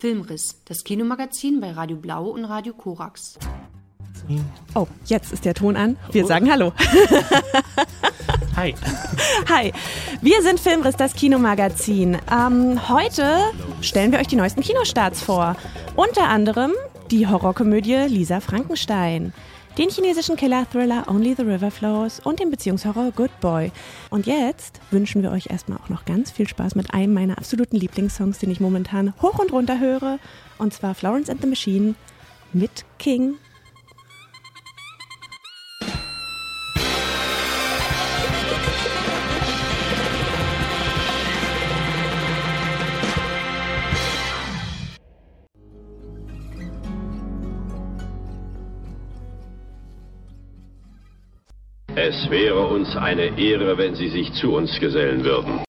Filmriss, das Kinomagazin bei Radio Blau und Radio Korax. Oh, jetzt ist der Ton an. Wir oh. sagen Hallo. Hi. Hi. Wir sind Filmriss, das Kinomagazin. Ähm, heute stellen wir euch die neuesten Kinostarts vor. Unter anderem die Horrorkomödie Lisa Frankenstein den chinesischen Killer-Thriller Only the River Flows und den Beziehungshorror Good Boy. Und jetzt wünschen wir euch erstmal auch noch ganz viel Spaß mit einem meiner absoluten Lieblingssongs, den ich momentan hoch und runter höre. Und zwar Florence and the Machine mit King Es wäre uns eine Ehre, wenn Sie sich zu uns gesellen würden.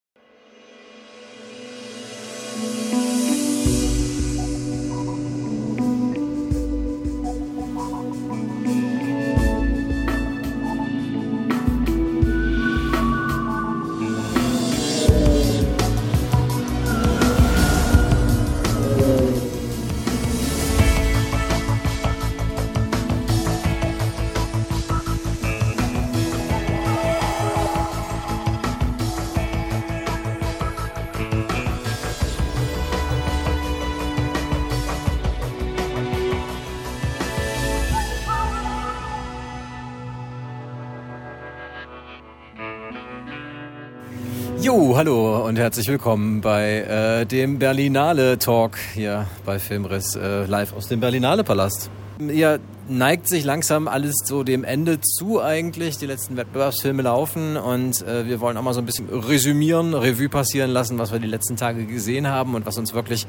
Und herzlich willkommen bei äh, dem Berlinale Talk hier bei Filmriss äh, live aus dem Berlinale Palast. Ja, neigt sich langsam alles so dem Ende zu eigentlich. Die letzten Wettbewerbsfilme laufen und äh, wir wollen auch mal so ein bisschen resümieren, Revue passieren lassen, was wir die letzten Tage gesehen haben und was uns wirklich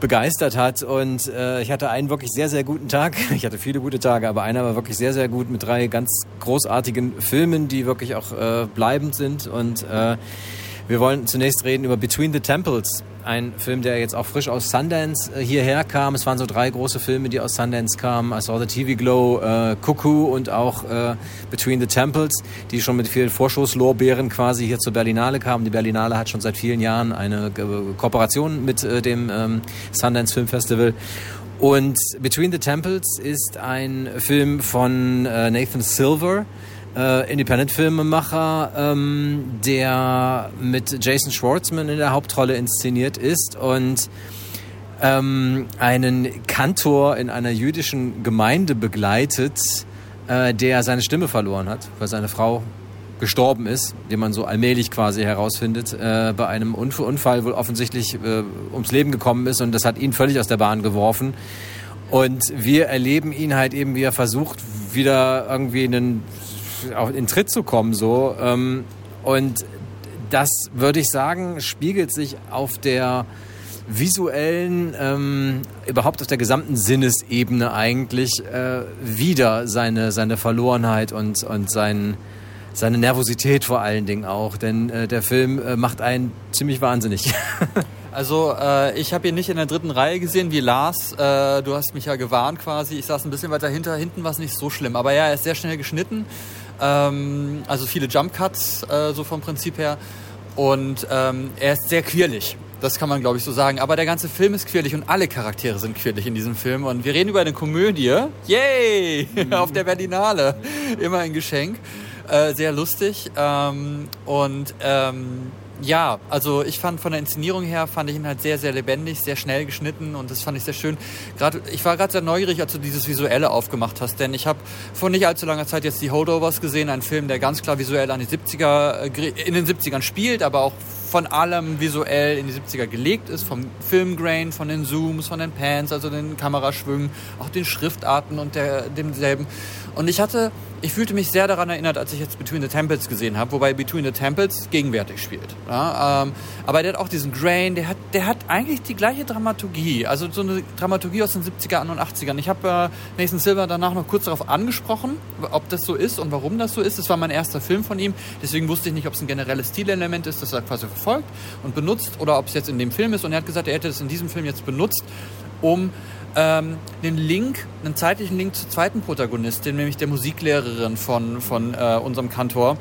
begeistert hat. Und äh, ich hatte einen wirklich sehr, sehr guten Tag. Ich hatte viele gute Tage, aber einer war wirklich sehr, sehr gut mit drei ganz großartigen Filmen, die wirklich auch äh, bleibend sind. Und äh, wir wollen zunächst reden über Between the Temples, ein Film, der jetzt auch frisch aus Sundance äh, hierher kam. Es waren so drei große Filme, die aus Sundance kamen. I Saw the TV Glow, äh, Cuckoo und auch äh, Between the Temples, die schon mit vielen Vorschusslorbeeren quasi hier zur Berlinale kamen. Die Berlinale hat schon seit vielen Jahren eine äh, Kooperation mit äh, dem ähm, Sundance Film Festival. Und Between the Temples ist ein Film von Nathan Silver, äh, Independent-Filmemacher, ähm, der mit Jason Schwartzman in der Hauptrolle inszeniert ist und ähm, einen Kantor in einer jüdischen Gemeinde begleitet, äh, der seine Stimme verloren hat, weil seine Frau gestorben ist, den man so allmählich quasi herausfindet, äh, bei einem Unfall wohl offensichtlich äh, ums Leben gekommen ist und das hat ihn völlig aus der Bahn geworfen. Und wir erleben ihn halt eben, wie er versucht, wieder irgendwie einen auch in Tritt zu kommen so. Ähm, und das würde ich sagen, spiegelt sich auf der visuellen, ähm, überhaupt auf der gesamten Sinnesebene eigentlich äh, wieder seine, seine Verlorenheit und, und sein, seine Nervosität vor allen Dingen auch. Denn äh, der Film äh, macht einen ziemlich wahnsinnig. Also äh, ich habe ihn nicht in der dritten Reihe gesehen wie Lars. Äh, du hast mich ja gewarnt quasi. Ich saß ein bisschen weiter hinter. Hinten war es nicht so schlimm. Aber ja, er ist sehr schnell geschnitten. Ähm, also viele Jump Cuts, äh, so vom Prinzip her. Und ähm, er ist sehr quirlig. Das kann man, glaube ich, so sagen. Aber der ganze Film ist quirlig und alle Charaktere sind quirlig in diesem Film. Und wir reden über eine Komödie. Yay! Auf der Berlinale. Immer ein Geschenk. Äh, sehr lustig. Ähm, und ähm, ja, also ich fand von der Inszenierung her, fand ich ihn halt sehr, sehr lebendig, sehr schnell geschnitten und das fand ich sehr schön. Gerade, ich war gerade sehr neugierig, als du dieses Visuelle aufgemacht hast, denn ich habe vor nicht allzu langer Zeit jetzt die Holdovers gesehen, ein Film, der ganz klar visuell an die 70er, äh, in den 70ern spielt, aber auch von allem visuell in die 70er gelegt ist, vom Filmgrain, von den Zooms, von den Pans, also den Kameraschwüngen, auch den Schriftarten und der, demselben. Und ich hatte, ich fühlte mich sehr daran erinnert, als ich jetzt Between the Temples gesehen habe, wobei Between the Temples gegenwärtig spielt. Ja, ähm, aber der hat auch diesen Grain, der hat, der hat eigentlich die gleiche Dramaturgie, also so eine Dramaturgie aus den 70er und 80ern. Ich habe äh, Nathan Silver danach noch kurz darauf angesprochen, ob das so ist und warum das so ist. Das war mein erster Film von ihm, deswegen wusste ich nicht, ob es ein generelles Stilelement ist, das er quasi verfolgt und benutzt oder ob es jetzt in dem Film ist. Und er hat gesagt, er hätte es in diesem Film jetzt benutzt, um ähm, einen Link, einen zeitlichen Link zur zweiten Protagonistin, nämlich der Musiklehrerin von, von äh, unserem Kantor,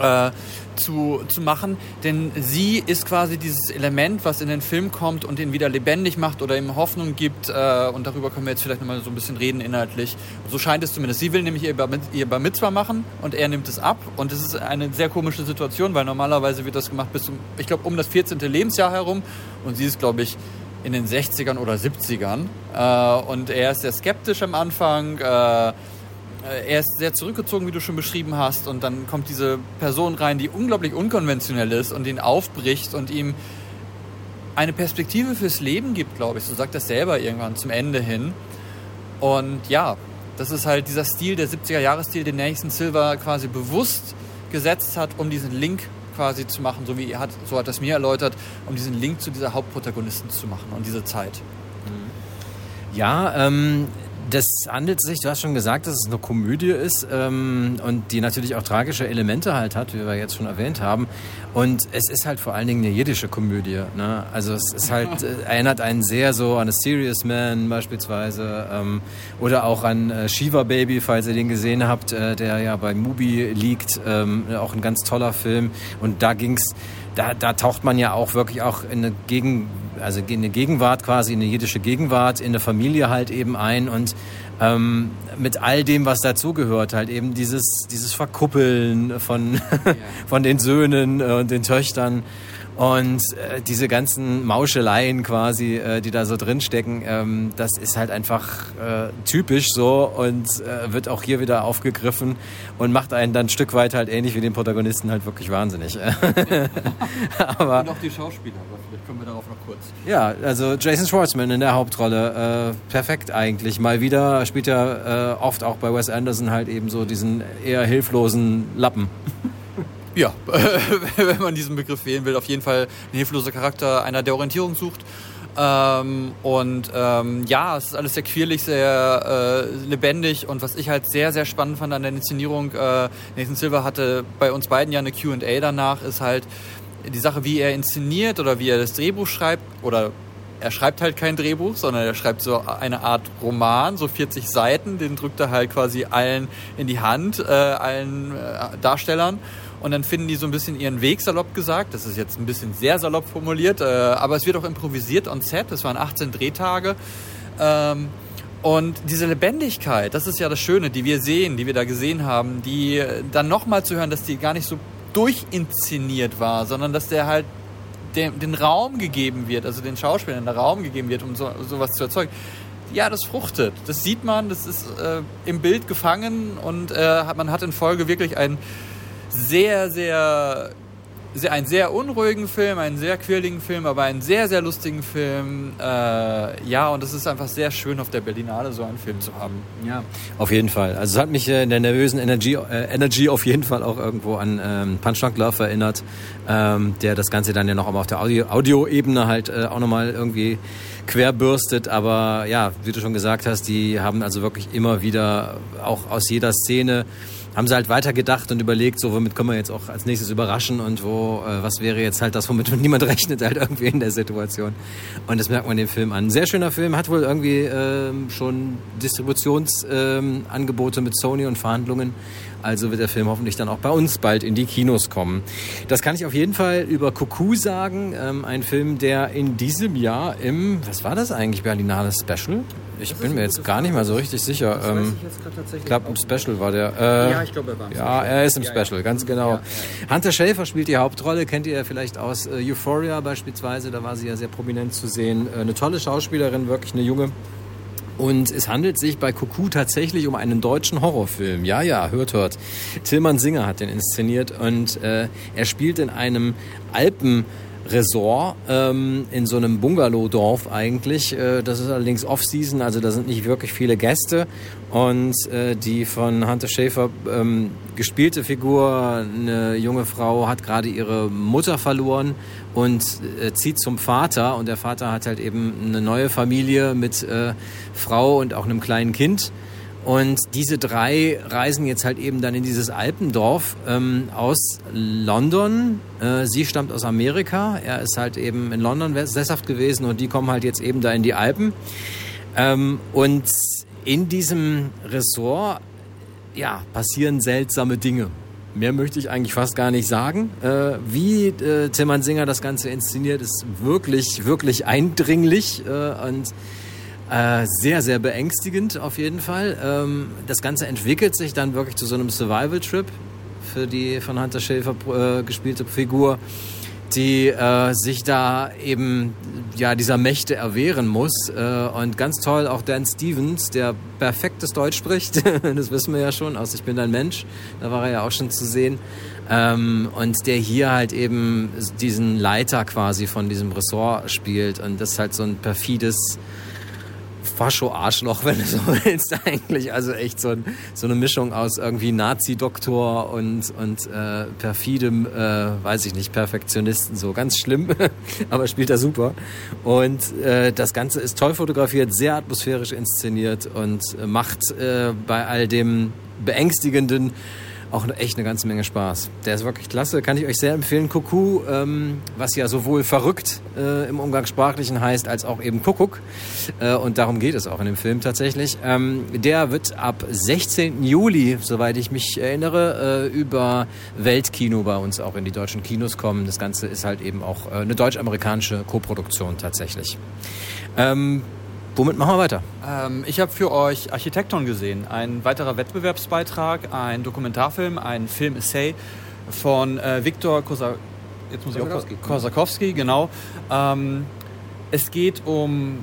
äh, zu, zu machen, denn sie ist quasi dieses Element, was in den Film kommt und ihn wieder lebendig macht oder ihm Hoffnung gibt äh, und darüber können wir jetzt vielleicht nochmal so ein bisschen reden inhaltlich. So scheint es zumindest. Sie will nämlich ihr ihr Bar Mitzvah machen und er nimmt es ab und es ist eine sehr komische Situation, weil normalerweise wird das gemacht bis zum, ich glaube, um das 14. Lebensjahr herum und sie ist, glaube ich, in den 60ern oder 70ern äh, und er ist sehr skeptisch am Anfang, äh, er ist sehr zurückgezogen, wie du schon beschrieben hast, und dann kommt diese Person rein, die unglaublich unkonventionell ist und ihn aufbricht und ihm eine Perspektive fürs Leben gibt, glaube ich. So sagt er selber irgendwann zum Ende hin. Und ja, das ist halt dieser Stil, der 70er-Jahres-Stil, den Nathan Silver quasi bewusst gesetzt hat, um diesen Link quasi zu machen, so wie er hat, so hat es mir erläutert, um diesen Link zu dieser Hauptprotagonisten zu machen und diese Zeit. Ja, ähm, das handelt sich, du hast schon gesagt, dass es eine Komödie ist ähm, und die natürlich auch tragische Elemente halt hat, wie wir jetzt schon erwähnt haben. Und es ist halt vor allen Dingen eine jiddische Komödie. Ne? Also es ist halt, äh, erinnert einen sehr so an A Serious Man beispielsweise ähm, oder auch an äh, Shiva Baby, falls ihr den gesehen habt, äh, der ja bei Mubi liegt. Ähm, auch ein ganz toller Film. Und da ging's da, da taucht man ja auch wirklich auch in eine, Gegen, also in eine Gegenwart quasi, in eine jiddische Gegenwart, in eine Familie halt eben ein und ähm, mit all dem, was dazugehört, halt eben dieses, dieses Verkuppeln von, ja. von den Söhnen und den Töchtern und äh, diese ganzen Mauscheleien quasi, äh, die da so drinstecken, ähm, das ist halt einfach äh, typisch so und äh, wird auch hier wieder aufgegriffen und macht einen dann ein Stück weit halt ähnlich wie den Protagonisten halt wirklich wahnsinnig. aber, und auch die Schauspieler, aber vielleicht kommen wir darauf noch kurz. Ja, also Jason Schwartzman in der Hauptrolle, äh, perfekt eigentlich. Mal wieder spielt er äh, oft auch bei Wes Anderson halt eben so diesen eher hilflosen Lappen. Ja, wenn man diesen Begriff wählen will, auf jeden Fall ein hilfloser Charakter, einer der Orientierung sucht. Ähm, und ähm, ja, es ist alles sehr quirlig, sehr äh, lebendig. Und was ich halt sehr, sehr spannend fand an der Inszenierung, äh, Nathan Silver hatte bei uns beiden ja eine Q&A danach, ist halt die Sache, wie er inszeniert oder wie er das Drehbuch schreibt. Oder er schreibt halt kein Drehbuch, sondern er schreibt so eine Art Roman, so 40 Seiten, den drückt er halt quasi allen in die Hand, äh, allen äh, Darstellern und dann finden die so ein bisschen ihren Weg, salopp gesagt. Das ist jetzt ein bisschen sehr salopp formuliert, äh, aber es wird auch improvisiert on set. Das waren 18 Drehtage. Ähm, und diese Lebendigkeit, das ist ja das Schöne, die wir sehen, die wir da gesehen haben, die dann nochmal zu hören, dass die gar nicht so durchinszeniert war, sondern dass der halt den, den Raum gegeben wird, also den Schauspielern der Raum gegeben wird, um so, sowas zu erzeugen. Ja, das fruchtet. Das sieht man, das ist äh, im Bild gefangen und äh, man hat in Folge wirklich ein sehr, sehr, sehr, einen sehr unruhigen Film, einen sehr quirligen Film, aber einen sehr, sehr lustigen Film. Äh, ja, und es ist einfach sehr schön, auf der Berlinale so einen Film zu haben. Ja, auf jeden Fall. Also es hat mich äh, in der nervösen Energy, äh, Energy auf jeden Fall auch irgendwo an ähm, Punch Drunk Love erinnert, ähm, der das Ganze dann ja noch auf der Audio-Ebene Audio halt äh, auch nochmal irgendwie querbürstet. Aber ja, wie du schon gesagt hast, die haben also wirklich immer wieder auch aus jeder Szene haben sie halt weitergedacht und überlegt, so womit können wir jetzt auch als nächstes überraschen und wo, äh, was wäre jetzt halt das, womit niemand rechnet halt irgendwie in der Situation. Und das merkt man dem Film an. Sehr schöner Film, hat wohl irgendwie ähm, schon Distributionsangebote ähm, mit Sony und Verhandlungen. Also wird der Film hoffentlich dann auch bei uns bald in die Kinos kommen. Das kann ich auf jeden Fall über Cuckoo sagen. Ähm, ein Film, der in diesem Jahr im, was war das eigentlich, Berlinale Special? Ich bin mir jetzt gar nicht mal so richtig sicher. Das ähm, ich, ich glaube, im Special war der. Äh, ja, ich glaube, er war im Ja, er ist im ja, Special, ja. ganz genau. Ja, Hunter Schäfer spielt die Hauptrolle, kennt ihr ja vielleicht aus äh, Euphoria beispielsweise. Da war sie ja sehr prominent zu sehen. Äh, eine tolle Schauspielerin, wirklich eine junge. Und es handelt sich bei Cuckoo tatsächlich um einen deutschen Horrorfilm. Ja, ja, hört, hört. Tillmann Singer hat den inszeniert und äh, er spielt in einem Alpen- Resort ähm, in so einem Bungalow-Dorf eigentlich. Äh, das ist allerdings Off-Season, also da sind nicht wirklich viele Gäste. Und äh, die von Hunter Schäfer ähm, gespielte Figur, eine junge Frau, hat gerade ihre Mutter verloren und äh, zieht zum Vater. Und der Vater hat halt eben eine neue Familie mit äh, Frau und auch einem kleinen Kind. Und diese drei reisen jetzt halt eben dann in dieses Alpendorf ähm, aus London. Äh, sie stammt aus Amerika. Er ist halt eben in London sesshaft gewesen und die kommen halt jetzt eben da in die Alpen. Ähm, und in diesem Ressort, ja, passieren seltsame Dinge. Mehr möchte ich eigentlich fast gar nicht sagen. Äh, wie äh, Tilman Singer das Ganze inszeniert, ist wirklich, wirklich eindringlich äh, und äh, sehr, sehr beängstigend auf jeden Fall. Ähm, das Ganze entwickelt sich dann wirklich zu so einem Survival-Trip für die von Hunter Schäfer äh, gespielte Figur die äh, sich da eben ja dieser Mächte erwehren muss. Äh, und ganz toll auch Dan Stevens, der perfektes Deutsch spricht, das wissen wir ja schon aus Ich bin ein Mensch, da war er ja auch schon zu sehen. Ähm, und der hier halt eben diesen Leiter quasi von diesem Ressort spielt. Und das ist halt so ein perfides Fascho-Arschloch, wenn du so willst, eigentlich. Also echt so, ein, so eine Mischung aus irgendwie Nazi-Doktor und, und äh, perfidem, äh, weiß ich nicht, Perfektionisten. So ganz schlimm, aber spielt er super. Und äh, das Ganze ist toll fotografiert, sehr atmosphärisch inszeniert und macht äh, bei all dem beängstigenden auch echt eine ganze Menge Spaß. Der ist wirklich klasse, kann ich euch sehr empfehlen. Kuckuck, ähm, was ja sowohl verrückt äh, im Umgangssprachlichen heißt, als auch eben Kuckuck. Äh, und darum geht es auch in dem Film tatsächlich. Ähm, der wird ab 16. Juli, soweit ich mich erinnere, äh, über Weltkino bei uns auch in die deutschen Kinos kommen. Das Ganze ist halt eben auch äh, eine deutsch-amerikanische Koproduktion tatsächlich. Ähm, Womit machen wir weiter? Ähm, ich habe für euch Architekton gesehen. Ein weiterer Wettbewerbsbeitrag, ein Dokumentarfilm, ein Film-Essay von äh, Viktor Kosa Kosakowski. Kosakowski, genau. Ähm, es geht um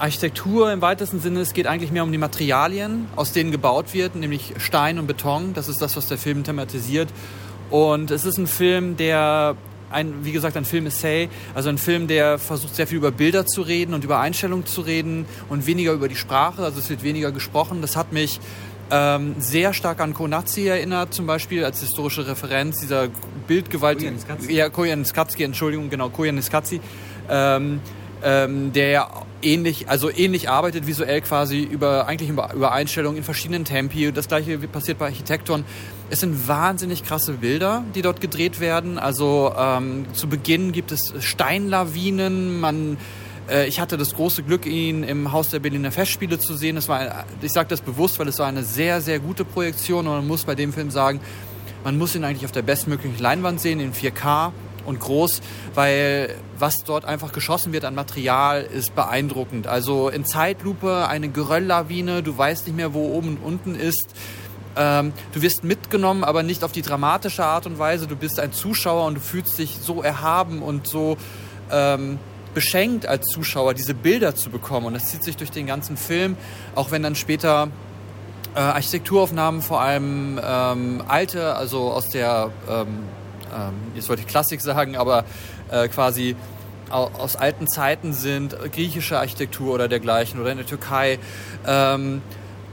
Architektur im weitesten Sinne. Es geht eigentlich mehr um die Materialien, aus denen gebaut wird, nämlich Stein und Beton. Das ist das, was der Film thematisiert. Und es ist ein Film, der ein, wie gesagt, ein Film-Essay, also ein Film, der versucht sehr viel über Bilder zu reden und über Einstellungen zu reden und weniger über die Sprache, also es wird weniger gesprochen. Das hat mich ähm, sehr stark an Konazi erinnert, zum Beispiel als historische Referenz, dieser Bildgewalt... Ja, Koyaanisqatsi, Entschuldigung, genau, Koyaanisqatsi, ähm, ähm, der ja ähnlich, also ähnlich arbeitet visuell quasi über eigentlich über, Einstellungen in verschiedenen Tempi. Das gleiche passiert bei Architekton. Es sind wahnsinnig krasse Bilder, die dort gedreht werden. Also ähm, zu Beginn gibt es Steinlawinen. Man, äh, ich hatte das große Glück, ihn im Haus der Berliner Festspiele zu sehen. Das war, ich sage das bewusst, weil es war eine sehr, sehr gute Projektion. Und man muss bei dem Film sagen, man muss ihn eigentlich auf der bestmöglichen Leinwand sehen, in 4K und groß, weil was dort einfach geschossen wird an Material ist beeindruckend. Also in Zeitlupe eine Gerölllawine, du weißt nicht mehr, wo oben und unten ist. Ähm, du wirst mitgenommen, aber nicht auf die dramatische Art und Weise. Du bist ein Zuschauer und du fühlst dich so erhaben und so ähm, beschenkt als Zuschauer, diese Bilder zu bekommen. Und das zieht sich durch den ganzen Film, auch wenn dann später äh, Architekturaufnahmen, vor allem ähm, alte, also aus der ähm, ähm, jetzt wollte ich Klassik sagen, aber äh, quasi aus alten Zeiten sind, griechische Architektur oder dergleichen oder in der Türkei. Ähm,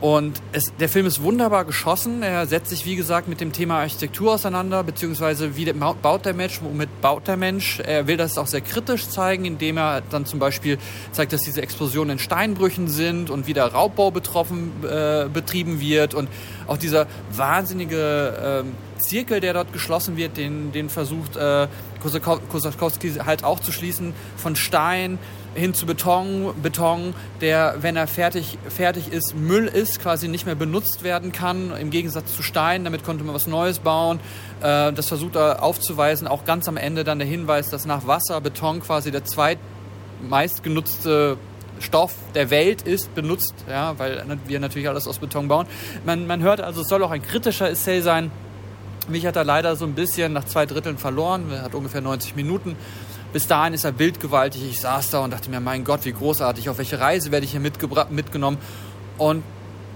und es, der Film ist wunderbar geschossen. Er setzt sich, wie gesagt, mit dem Thema Architektur auseinander, beziehungsweise wie baut der Mensch, womit baut der Mensch. Er will das auch sehr kritisch zeigen, indem er dann zum Beispiel zeigt, dass diese Explosionen in Steinbrüchen sind und wie der Raubbau betroffen, äh, betrieben wird. Und auch dieser wahnsinnige äh, Zirkel, der dort geschlossen wird, den, den versucht äh, Kosakowski halt auch zu schließen, von Stein hin zu Beton, Beton, der, wenn er fertig, fertig ist, Müll ist, quasi nicht mehr benutzt werden kann, im Gegensatz zu Stein, damit konnte man was Neues bauen. Äh, das versucht er aufzuweisen, auch ganz am Ende dann der Hinweis, dass nach Wasser Beton quasi der zweitmeistgenutzte Stoff der Welt ist, benutzt, ja, weil wir natürlich alles aus Beton bauen. Man, man hört also, es soll auch ein kritischer Essay sein. Mich hat er leider so ein bisschen nach zwei Dritteln verloren, er hat ungefähr 90 Minuten. Bis dahin ist er bildgewaltig. Ich saß da und dachte mir, mein Gott, wie großartig, auf welche Reise werde ich hier mitgenommen? Und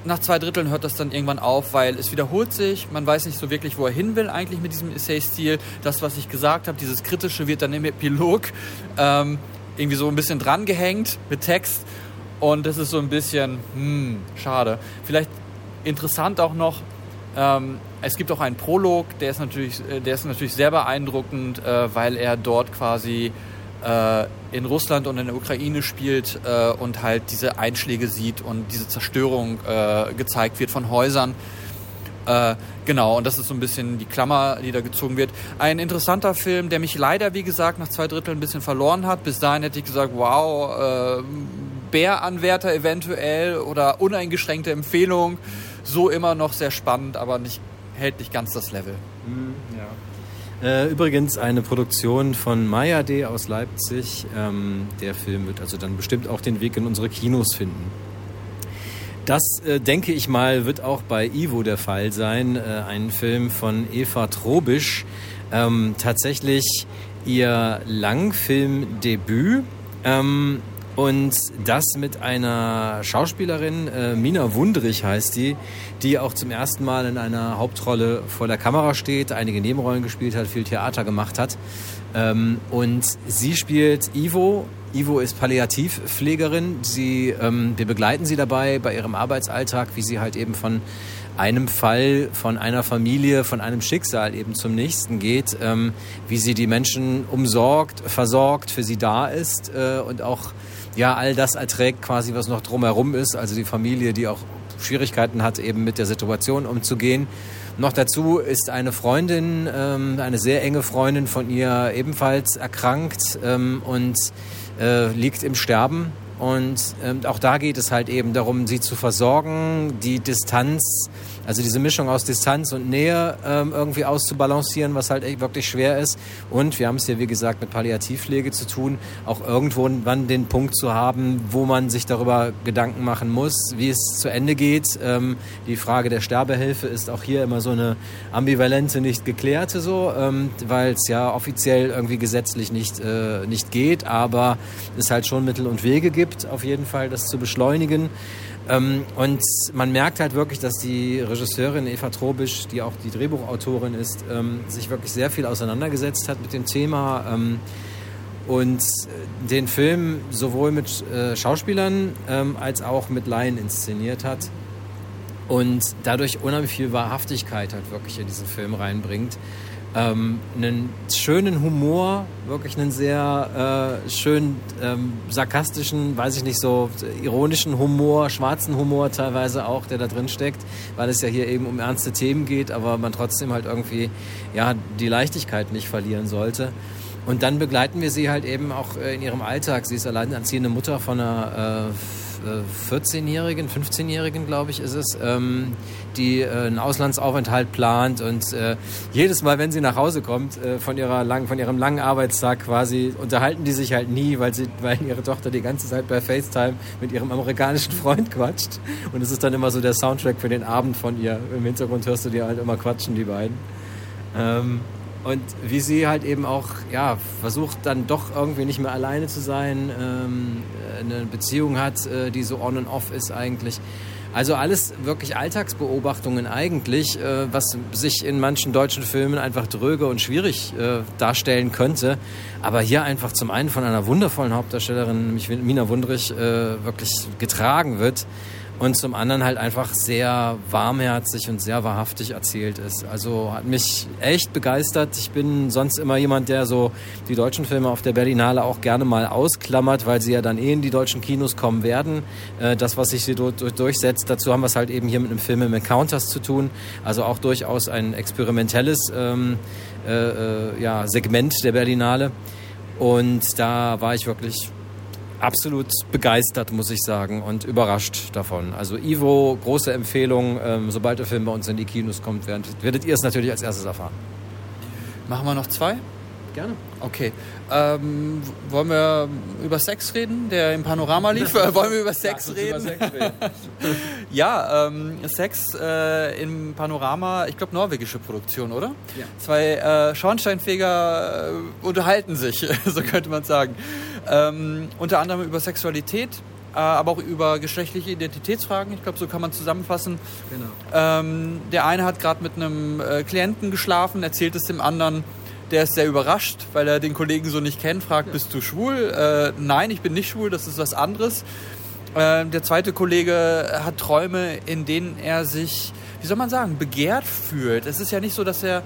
nach zwei Dritteln hört das dann irgendwann auf, weil es wiederholt sich. Man weiß nicht so wirklich, wo er hin will eigentlich mit diesem Essay-Stil. Das, was ich gesagt habe, dieses Kritische wird dann im Epilog ähm, irgendwie so ein bisschen drangehängt mit Text. Und das ist so ein bisschen, hm, schade. Vielleicht interessant auch noch, ähm, es gibt auch einen Prolog, der ist natürlich, äh, der ist natürlich sehr beeindruckend, äh, weil er dort quasi äh, in Russland und in der Ukraine spielt äh, und halt diese Einschläge sieht und diese Zerstörung äh, gezeigt wird von Häusern. Äh, genau, und das ist so ein bisschen die Klammer, die da gezogen wird. Ein interessanter Film, der mich leider, wie gesagt, nach zwei Dritteln ein bisschen verloren hat. Bis dahin hätte ich gesagt, wow, Bäranwärter eventuell oder uneingeschränkte Empfehlung. So immer noch sehr spannend, aber nicht hält nicht ganz das Level. Äh, übrigens eine Produktion von Maya D. aus Leipzig. Ähm, der Film wird also dann bestimmt auch den Weg in unsere Kinos finden. Das, äh, denke ich mal, wird auch bei Ivo der Fall sein. Äh, ein Film von Eva Trobisch. Ähm, tatsächlich ihr Langfilmdebüt. Ähm, und das mit einer Schauspielerin, äh, Mina Wundrich heißt die, die auch zum ersten Mal in einer Hauptrolle vor der Kamera steht, einige Nebenrollen gespielt hat, viel Theater gemacht hat. Ähm, und sie spielt Ivo. Ivo ist Palliativpflegerin. Sie, ähm, wir begleiten sie dabei bei ihrem Arbeitsalltag, wie sie halt eben von einem Fall, von einer Familie, von einem Schicksal eben zum nächsten geht, ähm, wie sie die Menschen umsorgt, versorgt, für sie da ist äh, und auch ja all das erträgt quasi, was noch drumherum ist. Also die Familie, die auch Schwierigkeiten hat, eben mit der Situation umzugehen. Noch dazu ist eine Freundin, ähm, eine sehr enge Freundin von ihr ebenfalls erkrankt ähm, und äh, liegt im Sterben. Und ähm, auch da geht es halt eben darum, sie zu versorgen, die Distanz, also diese Mischung aus Distanz und Nähe ähm, irgendwie auszubalancieren, was halt echt wirklich schwer ist. Und wir haben es hier, wie gesagt, mit Palliativpflege zu tun, auch irgendwann den Punkt zu haben, wo man sich darüber Gedanken machen muss, wie es zu Ende geht. Ähm, die Frage der Sterbehilfe ist auch hier immer so eine ambivalente, nicht geklärte so, ähm, weil es ja offiziell irgendwie gesetzlich nicht, äh, nicht geht, aber es halt schon Mittel und Wege gibt, auf jeden Fall das zu beschleunigen. Ähm, und man merkt halt wirklich, dass die Regisseurin Eva Trobisch, die auch die Drehbuchautorin ist, ähm, sich wirklich sehr viel auseinandergesetzt hat mit dem Thema ähm, und äh, den Film sowohl mit äh, Schauspielern ähm, als auch mit Laien inszeniert hat und dadurch unheimlich viel Wahrhaftigkeit halt wirklich in diesen Film reinbringt ähm, einen schönen Humor, wirklich einen sehr äh, schön ähm, sarkastischen, weiß ich nicht, so ironischen Humor, schwarzen Humor teilweise auch, der da drin steckt, weil es ja hier eben um ernste Themen geht, aber man trotzdem halt irgendwie ja die Leichtigkeit nicht verlieren sollte. Und dann begleiten wir sie halt eben auch äh, in ihrem Alltag. Sie ist alleinerziehende Mutter von einer äh, 14-Jährigen, 15-Jährigen, glaube ich, ist es, ähm, die äh, einen Auslandsaufenthalt plant und äh, jedes Mal, wenn sie nach Hause kommt äh, von, ihrer lang, von ihrem langen Arbeitstag quasi, unterhalten die sich halt nie, weil, sie, weil ihre Tochter die ganze Zeit bei FaceTime mit ihrem amerikanischen Freund quatscht und es ist dann immer so der Soundtrack für den Abend von ihr. Im Hintergrund hörst du die halt immer quatschen, die beiden. Ähm, und wie sie halt eben auch ja, versucht dann doch irgendwie nicht mehr alleine zu sein, ähm, eine Beziehung hat, äh, die so on and off ist eigentlich. Also alles wirklich Alltagsbeobachtungen eigentlich, äh, was sich in manchen deutschen Filmen einfach dröge und schwierig äh, darstellen könnte. Aber hier einfach zum einen von einer wundervollen Hauptdarstellerin, nämlich Mina Wundrich, äh, wirklich getragen wird und zum anderen halt einfach sehr warmherzig und sehr wahrhaftig erzählt ist. Also hat mich echt begeistert. Ich bin sonst immer jemand, der so die deutschen Filme auf der Berlinale auch gerne mal ausklammert, weil sie ja dann eh in die deutschen Kinos kommen werden. Äh, das, was sich hier durchsetzt, dazu haben wir es halt eben hier mit einem Film im Encounters zu tun. Also auch durchaus ein experimentelles ähm, äh, äh, ja, Segment der Berlinale. Und da war ich wirklich absolut begeistert, muss ich sagen, und überrascht davon. Also Ivo, große Empfehlung. Ähm, sobald der Film bei uns in die Kinos kommt, werdet, werdet ihr es natürlich als erstes erfahren. Machen wir noch zwei? Gerne. Okay. Ähm, wollen wir über Sex reden, der im Panorama lief? wollen wir über Sex reden? Über Sex reden. ja, ähm, Sex äh, im Panorama, ich glaube norwegische Produktion, oder? Ja. Zwei äh, Schornsteinfeger äh, unterhalten sich, so könnte man sagen. Ähm, unter anderem über Sexualität, äh, aber auch über geschlechtliche Identitätsfragen. Ich glaube, so kann man zusammenfassen. Genau. Ähm, der eine hat gerade mit einem äh, Klienten geschlafen, erzählt es dem anderen der ist sehr überrascht, weil er den Kollegen so nicht kennt, fragt, bist du schwul? Äh, nein, ich bin nicht schwul, das ist was anderes. Äh, der zweite Kollege hat Träume, in denen er sich, wie soll man sagen, begehrt fühlt. Es ist ja nicht so, dass er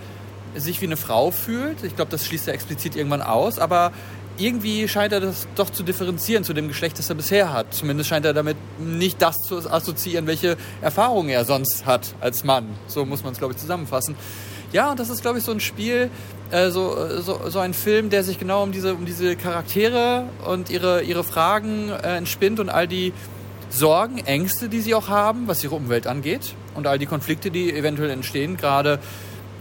sich wie eine Frau fühlt. Ich glaube, das schließt er explizit irgendwann aus, aber irgendwie scheint er das doch zu differenzieren zu dem Geschlecht, das er bisher hat. Zumindest scheint er damit nicht das zu assoziieren, welche Erfahrungen er sonst hat als Mann. So muss man es, glaube ich, zusammenfassen. Ja, und das ist, glaube ich, so ein Spiel, äh, so, so, so ein Film, der sich genau um diese, um diese Charaktere und ihre, ihre Fragen äh, entspinnt und all die Sorgen, Ängste, die sie auch haben, was ihre Umwelt angeht und all die Konflikte, die eventuell entstehen, gerade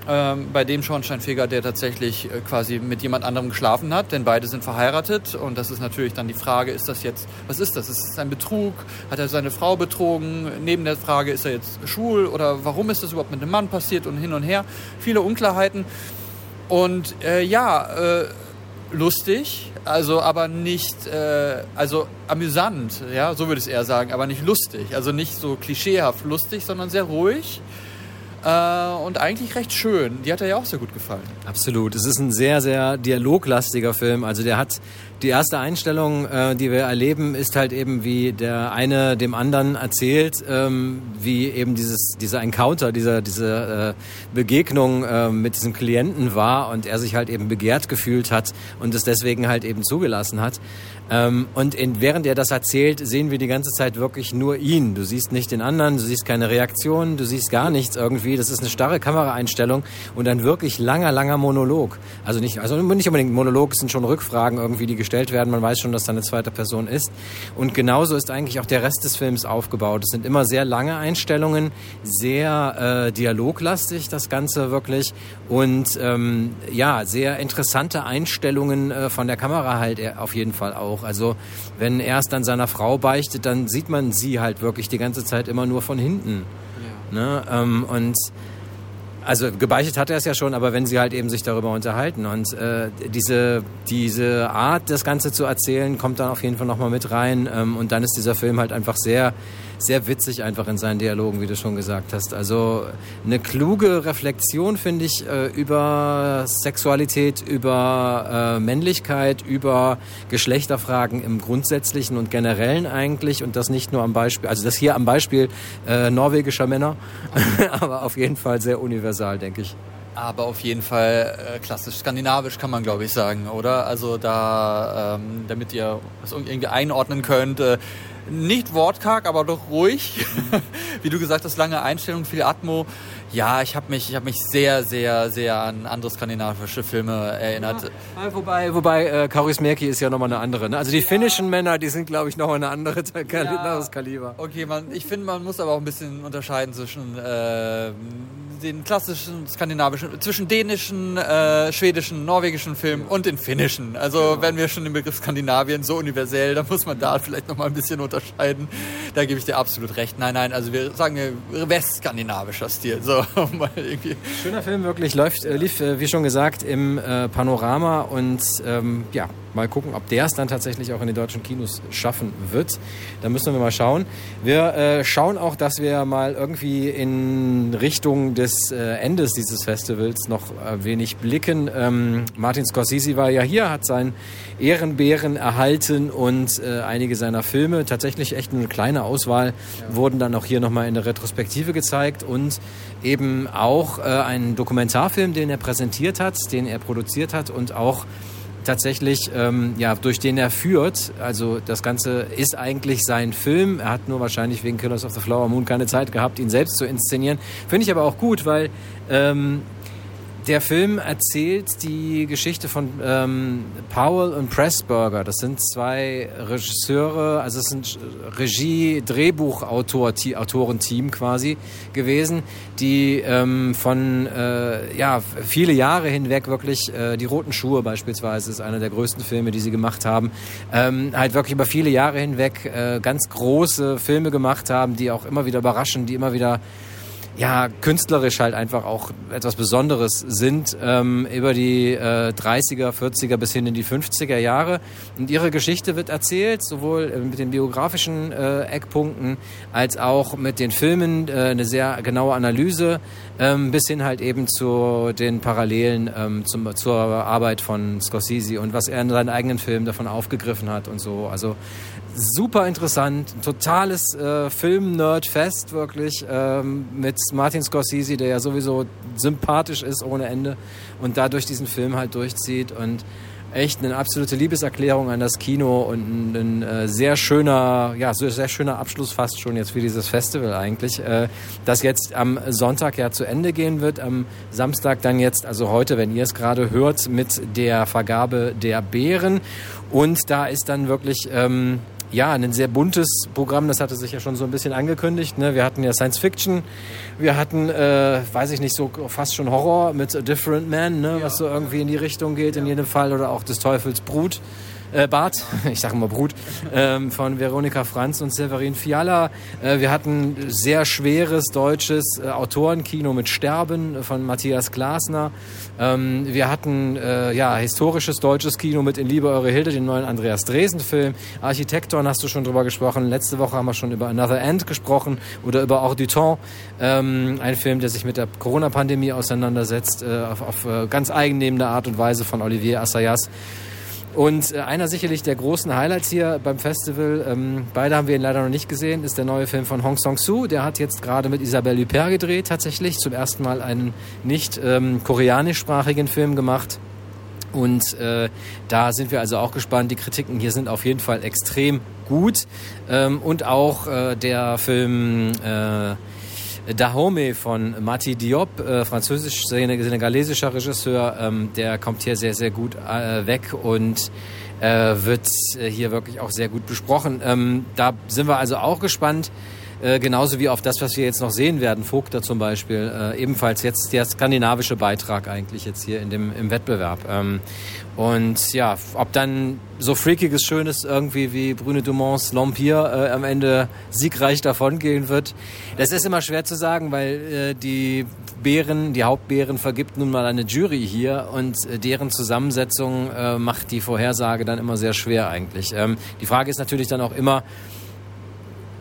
ähm, bei dem Schornsteinfeger, der tatsächlich äh, quasi mit jemand anderem geschlafen hat, denn beide sind verheiratet und das ist natürlich dann die Frage, ist das jetzt, was ist das? Ist es ein Betrug? Hat er seine Frau betrogen? Neben der Frage, ist er jetzt schwul oder warum ist das überhaupt mit einem Mann passiert und hin und her? Viele Unklarheiten und äh, ja, äh, lustig, also aber nicht, äh, also amüsant, ja, so würde ich es eher sagen, aber nicht lustig, also nicht so klischeehaft lustig, sondern sehr ruhig und eigentlich recht schön. Die hat er ja auch sehr gut gefallen. Absolut. Es ist ein sehr, sehr dialoglastiger Film. Also der hat die erste Einstellung, äh, die wir erleben, ist halt eben, wie der eine dem anderen erzählt, ähm, wie eben dieses, dieser Encounter, dieser, diese äh, Begegnung äh, mit diesem Klienten war und er sich halt eben begehrt gefühlt hat und es deswegen halt eben zugelassen hat. Ähm, und in, während er das erzählt, sehen wir die ganze Zeit wirklich nur ihn. Du siehst nicht den anderen, du siehst keine Reaktion, du siehst gar nichts irgendwie. Das ist eine starre Kameraeinstellung und ein wirklich langer, langer Monolog. Also nicht, also nicht unbedingt Monolog, es sind schon Rückfragen irgendwie, die gestellt werden. Man weiß schon, dass da eine zweite Person ist. Und genauso ist eigentlich auch der Rest des Films aufgebaut. Es sind immer sehr lange Einstellungen, sehr äh, dialoglastig das Ganze wirklich und ähm, ja, sehr interessante Einstellungen äh, von der Kamera halt auf jeden Fall auch. Also wenn er es dann seiner Frau beichtet, dann sieht man sie halt wirklich die ganze Zeit immer nur von hinten. Ja. Ne? Ähm, und also gebeichtet hat er es ja schon, aber wenn sie halt eben sich darüber unterhalten und äh, diese diese Art, das Ganze zu erzählen, kommt dann auf jeden Fall nochmal mit rein ähm, und dann ist dieser Film halt einfach sehr sehr witzig einfach in seinen Dialogen, wie du schon gesagt hast. Also eine kluge Reflexion, finde ich, äh, über Sexualität, über äh, Männlichkeit, über Geschlechterfragen im Grundsätzlichen und Generellen eigentlich und das nicht nur am Beispiel, also das hier am Beispiel äh, norwegischer Männer, aber auf jeden Fall sehr universal, denke ich. Aber auf jeden Fall äh, klassisch skandinavisch kann man, glaube ich, sagen, oder? Also da, ähm, damit ihr das irgendwie einordnen könnt, äh, nicht wortkarg, aber doch ruhig. Wie du gesagt hast, lange Einstellung, viel Atmo. Ja, ich habe mich, ich hab mich sehr, sehr, sehr an andere skandinavische Filme erinnert. Ja, wobei, wobei äh, Kaurismäki ist ja nochmal eine andere. Ne? Also die ja. finnischen Männer, die sind, glaube ich, nochmal eine andere Kal ja. Kaliber. Okay, man, ich finde, man muss aber auch ein bisschen unterscheiden zwischen äh, den klassischen skandinavischen, zwischen dänischen, äh, schwedischen, norwegischen Filmen und den finnischen. Also genau. wenn wir schon den Begriff Skandinavien so universell, dann muss man da vielleicht nochmal ein bisschen unterscheiden. Da gebe ich dir absolut recht. Nein, nein, also wir sagen westskandinavischer Stil. So, Schöner Film, wirklich läuft, äh, lief, äh, wie schon gesagt, im äh, Panorama und ähm, ja, mal gucken, ob der es dann tatsächlich auch in den deutschen Kinos schaffen wird. Da müssen wir mal schauen. Wir äh, schauen auch, dass wir mal irgendwie in Richtung des äh, Endes dieses Festivals noch ein wenig blicken. Ähm, Martin Scorsese war ja hier, hat seinen Ehrenbären erhalten und äh, einige seiner Filme, tatsächlich echt eine kleine Auswahl, ja. wurden dann auch hier nochmal in der Retrospektive gezeigt und eben auch äh, einen Dokumentarfilm, den er präsentiert hat, den er produziert hat und auch tatsächlich, ähm, ja, durch den er führt. Also das Ganze ist eigentlich sein Film. Er hat nur wahrscheinlich wegen Killers of the Flower Moon keine Zeit gehabt, ihn selbst zu inszenieren. Finde ich aber auch gut, weil ähm, der Film erzählt die Geschichte von ähm, Powell und Pressburger. Das sind zwei Regisseure, also es sind Regie, Drehbuchautorenteam quasi gewesen, die ähm, von äh, ja viele Jahre hinweg wirklich äh, die Roten Schuhe beispielsweise ist einer der größten Filme, die sie gemacht haben, ähm, halt wirklich über viele Jahre hinweg äh, ganz große Filme gemacht haben, die auch immer wieder überraschen, die immer wieder ja, künstlerisch halt einfach auch etwas Besonderes sind, ähm, über die äh, 30er, 40er bis hin in die 50er Jahre. Und ihre Geschichte wird erzählt, sowohl äh, mit den biografischen äh, Eckpunkten als auch mit den Filmen, äh, eine sehr genaue Analyse, ähm, bis hin halt eben zu den Parallelen ähm, zum, zur Arbeit von Scorsese und was er in seinen eigenen Filmen davon aufgegriffen hat und so. Also super interessant, ein totales äh, Film-Nerd-Fest wirklich ähm, mit Martin Scorsese, der ja sowieso sympathisch ist ohne Ende und dadurch diesen Film halt durchzieht und echt eine absolute Liebeserklärung an das Kino und ein, ein äh, sehr schöner, ja, sehr schöner Abschluss fast schon jetzt für dieses Festival eigentlich, äh, das jetzt am Sonntag ja zu Ende gehen wird, am Samstag dann jetzt, also heute, wenn ihr es gerade hört, mit der Vergabe der Bären. Und da ist dann wirklich ähm, ja, ein sehr buntes Programm, das hatte sich ja schon so ein bisschen angekündigt. Ne? Wir hatten ja Science Fiction, wir hatten, äh, weiß ich nicht, so fast schon Horror mit A Different Man, ne? was so irgendwie in die Richtung geht in jedem Fall, oder auch des Teufels Brut äh, Bart, ich sage immer Brut, ähm, von Veronika Franz und Severin Fiala. Äh, wir hatten sehr schweres deutsches äh, Autorenkino mit Sterben von Matthias Glasner. Ähm, wir hatten äh, ja historisches deutsches Kino mit In Liebe eure Hilde, den neuen Andreas Dresen-Film. Architekton hast du schon drüber gesprochen. Letzte Woche haben wir schon über Another End gesprochen oder über Hors du Temps. Ähm, ein Film, der sich mit der Corona-Pandemie auseinandersetzt, äh, auf, auf äh, ganz eigennehmende Art und Weise von Olivier Assayas. Und äh, einer sicherlich der großen Highlights hier beim Festival, ähm, beide haben wir ihn leider noch nicht gesehen, ist der neue Film von Hong Song-soo. Der hat jetzt gerade mit Isabelle Huppert gedreht, tatsächlich zum ersten Mal einen nicht ähm, koreanischsprachigen Film gemacht. Und äh, da sind wir also auch gespannt. Die Kritiken hier sind auf jeden Fall extrem gut. Ähm, und auch äh, der Film... Äh, Dahomey von Mati Diop, äh, französisch-senegalesischer Regisseur, ähm, der kommt hier sehr, sehr gut äh, weg und äh, wird äh, hier wirklich auch sehr gut besprochen. Ähm, da sind wir also auch gespannt. Äh, genauso wie auf das, was wir jetzt noch sehen werden, Vogter zum Beispiel, äh, ebenfalls jetzt der skandinavische Beitrag eigentlich jetzt hier in dem, im Wettbewerb. Ähm, und ja, ob dann so freakiges, schönes irgendwie wie Brune Dumonts L'Empire äh, am Ende siegreich davongehen wird, das ist immer schwer zu sagen, weil äh, die Bären, die Hauptbären vergibt nun mal eine Jury hier und äh, deren Zusammensetzung macht die Vorhersage dann immer sehr schwer eigentlich. Ähm, die Frage ist natürlich dann auch immer,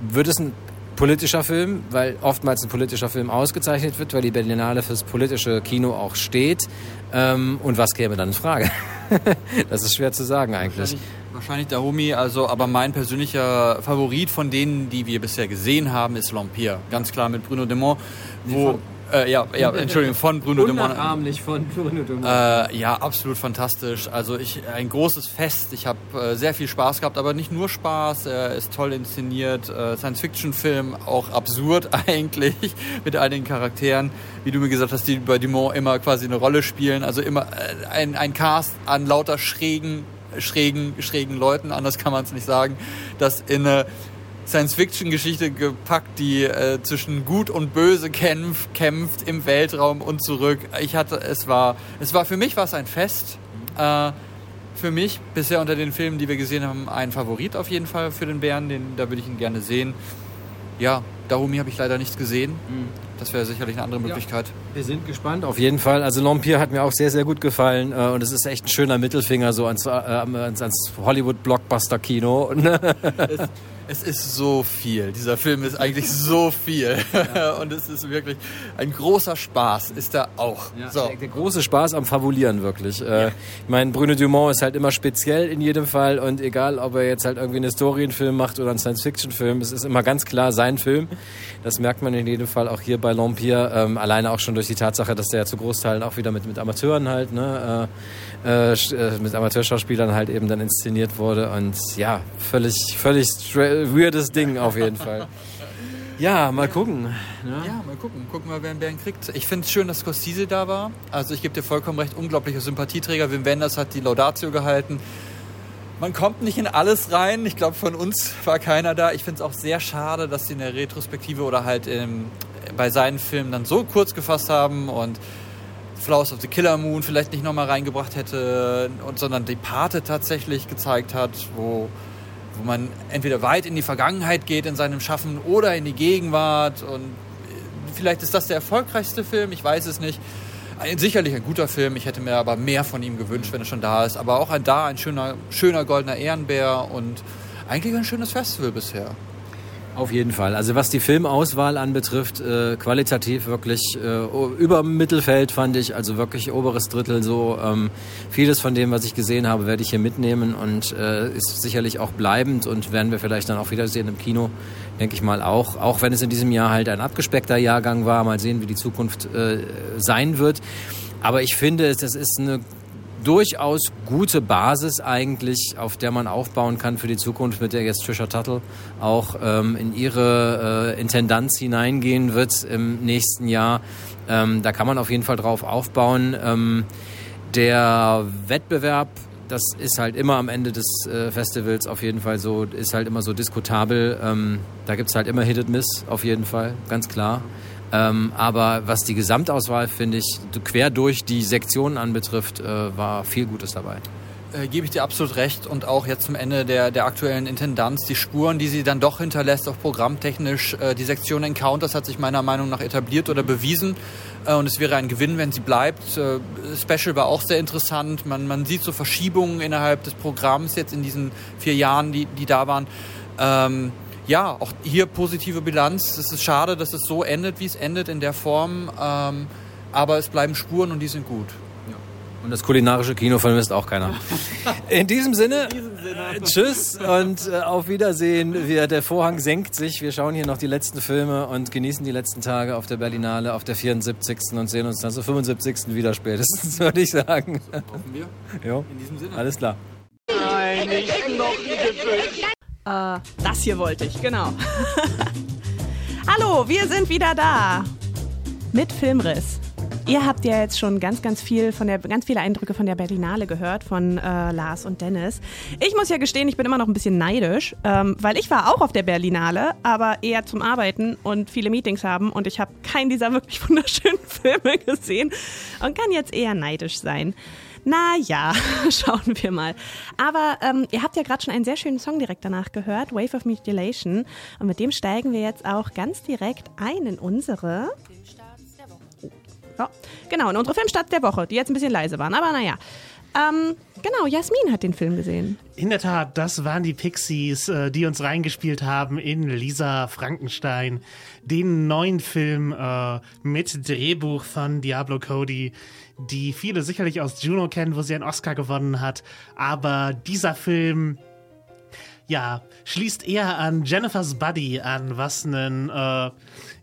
wird es ein politischer Film, weil oftmals ein politischer Film ausgezeichnet wird, weil die Berlinale fürs politische Kino auch steht. Ähm, und was käme dann in Frage? das ist schwer zu sagen eigentlich. Wahrscheinlich, wahrscheinlich Dahomey, also aber mein persönlicher Favorit von denen, die wir bisher gesehen haben, ist L'Empire. Ganz klar mit Bruno Demont, wo äh, ja, ja, Entschuldigung, von Bruno Dumont. Unnachahmlich von Bruno Dumont. Äh, ja, absolut fantastisch. Also ich ein großes Fest. Ich habe äh, sehr viel Spaß gehabt, aber nicht nur Spaß. Er ist toll inszeniert. Äh, Science-Fiction-Film, auch absurd eigentlich mit einigen Charakteren, wie du mir gesagt hast, die bei Dumont immer quasi eine Rolle spielen. Also immer äh, ein, ein Cast an lauter schrägen, schrägen, schrägen Leuten. Anders kann man es nicht sagen. Das in eine Science-Fiction-Geschichte gepackt, die äh, zwischen Gut und Böse kämpft, kämpft im Weltraum und zurück. Ich hatte, es war, es war für mich war es ein Fest. Äh, für mich bisher unter den Filmen, die wir gesehen haben, ein Favorit auf jeden Fall für den Bären. Den, da würde ich ihn gerne sehen. Ja, Dahomey habe ich leider nicht gesehen. Mhm. Das wäre sicherlich eine andere Möglichkeit. Ja, wir sind gespannt, auf jeden Fall. Also L'Empire hat mir auch sehr, sehr gut gefallen. Äh, und es ist echt ein schöner Mittelfinger so ans, äh, ans, ans Hollywood-Blockbuster-Kino. Es ist so viel. Dieser Film ist eigentlich so viel. Ja. Und es ist wirklich ein großer Spaß, ist da auch. Ja, so. der, der, große Spaß am Fabulieren, wirklich. Äh, ja. Ich meine, Bruno Dumont ist halt immer speziell in jedem Fall. Und egal, ob er jetzt halt irgendwie einen Historienfilm macht oder einen Science-Fiction-Film, es ist immer ganz klar sein Film. Das merkt man in jedem Fall auch hier bei L'Empire. Ähm, alleine auch schon durch die Tatsache, dass der ja zu Großteilen auch wieder mit, mit Amateuren halt, ne, äh, äh, mit Amateurschauspielern halt eben dann inszeniert wurde. Und ja, völlig, völlig weirdes Ding auf jeden Fall. Ja, mal gucken. Ne? Ja, mal gucken. Gucken wir, wer einen Bären kriegt. Ich finde es schön, dass Corsese da war. Also ich gebe dir vollkommen recht, unglaublicher Sympathieträger. Wim Wenders hat die Laudatio gehalten. Man kommt nicht in alles rein. Ich glaube, von uns war keiner da. Ich finde es auch sehr schade, dass sie in der Retrospektive oder halt im, bei seinen Filmen dann so kurz gefasst haben und Flowers of the Killer Moon vielleicht nicht nochmal reingebracht hätte, und, sondern die Pate tatsächlich gezeigt hat, wo wo man entweder weit in die Vergangenheit geht in seinem Schaffen oder in die Gegenwart. Und vielleicht ist das der erfolgreichste Film, ich weiß es nicht. Ein, sicherlich ein guter Film, ich hätte mir aber mehr von ihm gewünscht, wenn er schon da ist. Aber auch ein, da ein schöner, schöner goldener Ehrenbär und eigentlich ein schönes Festival bisher. Auf jeden Fall. Also was die Filmauswahl anbetrifft, äh, qualitativ wirklich äh, über Mittelfeld fand ich, also wirklich oberes Drittel so. Ähm, vieles von dem, was ich gesehen habe, werde ich hier mitnehmen und äh, ist sicherlich auch bleibend und werden wir vielleicht dann auch wiedersehen im Kino, denke ich mal auch. Auch wenn es in diesem Jahr halt ein abgespeckter Jahrgang war, mal sehen, wie die Zukunft äh, sein wird. Aber ich finde, das ist eine durchaus gute Basis eigentlich, auf der man aufbauen kann für die Zukunft, mit der jetzt Trisha Tuttle auch ähm, in ihre äh, Intendanz hineingehen wird im nächsten Jahr. Ähm, da kann man auf jeden Fall drauf aufbauen. Ähm, der Wettbewerb das ist halt immer am Ende des äh, Festivals auf jeden Fall so, ist halt immer so diskutabel. Ähm, da gibt es halt immer Hit and Miss auf jeden Fall, ganz klar. Ähm, aber was die Gesamtauswahl, finde ich, quer durch die Sektionen anbetrifft, äh, war viel Gutes dabei. Äh, gebe ich dir absolut recht. Und auch jetzt zum Ende der, der aktuellen Intendanz, die Spuren, die sie dann doch hinterlässt, auch programmtechnisch, äh, die Sektion Encounters hat sich meiner Meinung nach etabliert oder bewiesen. Äh, und es wäre ein Gewinn, wenn sie bleibt. Äh, Special war auch sehr interessant. Man, man sieht so Verschiebungen innerhalb des Programms jetzt in diesen vier Jahren, die, die da waren. Ähm, ja, auch hier positive Bilanz. Es ist schade, dass es so endet, wie es endet in der Form. Ähm, aber es bleiben Spuren und die sind gut. Und das kulinarische Kino vermisst auch keiner. In diesem Sinne, äh, tschüss und äh, auf Wiedersehen. Wir, der Vorhang senkt sich. Wir schauen hier noch die letzten Filme und genießen die letzten Tage auf der Berlinale, auf der 74. und sehen uns dann zur 75. wieder spätestens, würde ich sagen. Hoffen wir. Jo. In diesem Sinne. Alles klar. Äh, das hier wollte ich, genau. Hallo, wir sind wieder da. Mit Filmriss. Ihr habt ja jetzt schon ganz, ganz viel von der, ganz viele Eindrücke von der Berlinale gehört, von äh, Lars und Dennis. Ich muss ja gestehen, ich bin immer noch ein bisschen neidisch, ähm, weil ich war auch auf der Berlinale, aber eher zum Arbeiten und viele Meetings haben und ich habe keinen dieser wirklich wunderschönen Filme gesehen und kann jetzt eher neidisch sein. Naja, schauen wir mal. Aber ähm, ihr habt ja gerade schon einen sehr schönen Song direkt danach gehört, Wave of Mutilation. Und mit dem steigen wir jetzt auch ganz direkt ein in unsere ja, genau, in unsere Filmstadt der Woche, die jetzt ein bisschen leise waren, aber naja. Ähm, genau, Jasmin hat den Film gesehen. In der Tat, das waren die Pixies, äh, die uns reingespielt haben in Lisa Frankenstein, den neuen Film äh, mit Drehbuch von Diablo Cody, die viele sicherlich aus Juno kennen, wo sie einen Oscar gewonnen hat. Aber dieser Film ja, schließt eher an Jennifer's Buddy an, was einen, äh,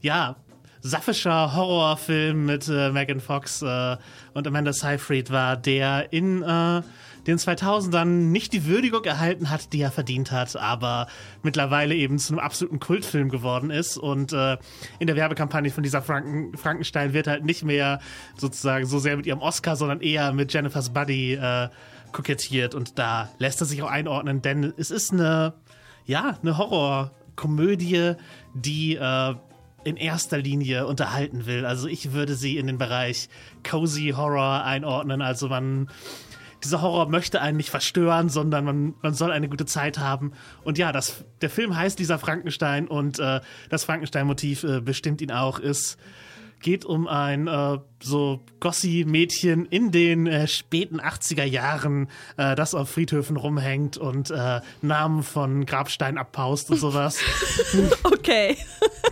ja, saffischer Horrorfilm mit äh, Megan Fox äh, und Amanda Seyfried war, der in äh, den 2000ern nicht die Würdigung erhalten hat, die er verdient hat, aber mittlerweile eben zu einem absoluten Kultfilm geworden ist. Und äh, in der Werbekampagne von dieser Franken Frankenstein wird halt nicht mehr sozusagen so sehr mit ihrem Oscar, sondern eher mit Jennifer's Buddy äh, kokettiert. Und da lässt er sich auch einordnen, denn es ist eine, ja, eine Horrorkomödie, die äh, in erster Linie unterhalten will. Also ich würde sie in den Bereich Cozy Horror einordnen. Also man, dieser Horror möchte einen nicht verstören, sondern man, man soll eine gute Zeit haben. Und ja, das, der Film heißt dieser Frankenstein und äh, das Frankenstein-Motiv äh, bestimmt ihn auch, ist geht um ein äh, so Gossi-Mädchen in den äh, späten 80er Jahren, äh, das auf Friedhöfen rumhängt und äh, Namen von Grabstein abpaust und sowas. okay.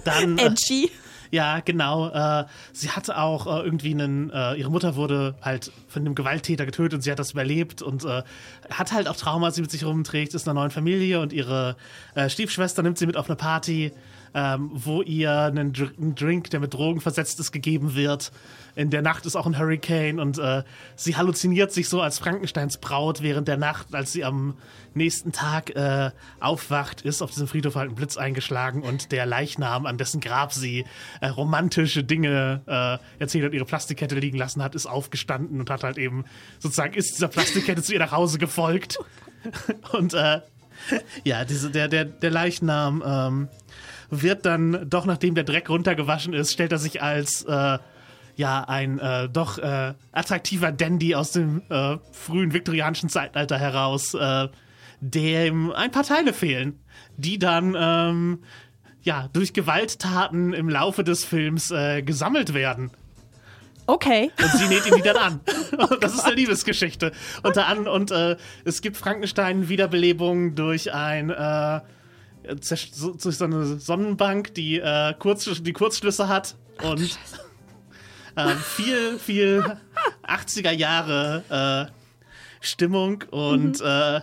Dann, Edgy. Ja, genau. Äh, sie hatte auch äh, irgendwie einen, äh, ihre Mutter wurde halt von einem Gewalttäter getötet und sie hat das überlebt und äh, hat halt auch Trauma, sie mit sich rumträgt, ist in einer neuen Familie und ihre äh, Stiefschwester nimmt sie mit auf eine Party, ähm, wo ihr einen, einen Drink, der mit Drogen versetzt ist, gegeben wird. In der Nacht ist auch ein Hurricane und äh, sie halluziniert sich so als Frankensteins Braut während der Nacht, als sie am nächsten Tag äh, aufwacht, ist auf diesem Friedhof halt ein Blitz eingeschlagen und der Leichnam, an dessen Grab sie äh, romantische Dinge äh, erzählt hat, ihre Plastikkette liegen lassen hat, ist aufgestanden und hat halt eben sozusagen ist dieser Plastikkette zu ihr nach Hause gefolgt. und äh, ja, diese, der, der, der Leichnam ähm, wird dann doch, nachdem der Dreck runtergewaschen ist, stellt er sich als äh, ja ein äh, doch äh, attraktiver Dandy aus dem äh, frühen viktorianischen Zeitalter heraus, äh, dem ein paar Teile fehlen, die dann ähm, ja durch Gewalttaten im Laufe des Films äh, gesammelt werden. Okay. Und sie näht ihn wieder an. Und das ist eine Liebesgeschichte. Unter an und äh, es gibt Frankenstein Wiederbelebung durch ein äh, so- durch so eine Sonnenbank, die äh, Kurz, die Kurzschlüsse hat und äh, viel viel 80er Jahre äh, Stimmung und äh,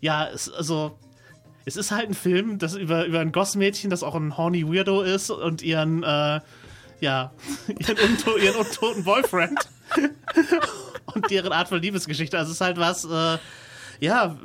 ja, es, also es ist halt ein Film, das über über ein Gossmädchen, das auch ein horny Weirdo ist und ihren äh, ja, ihren, unto ihren untoten Boyfriend und deren Art von Liebesgeschichte. Also es ist halt was, äh, ja,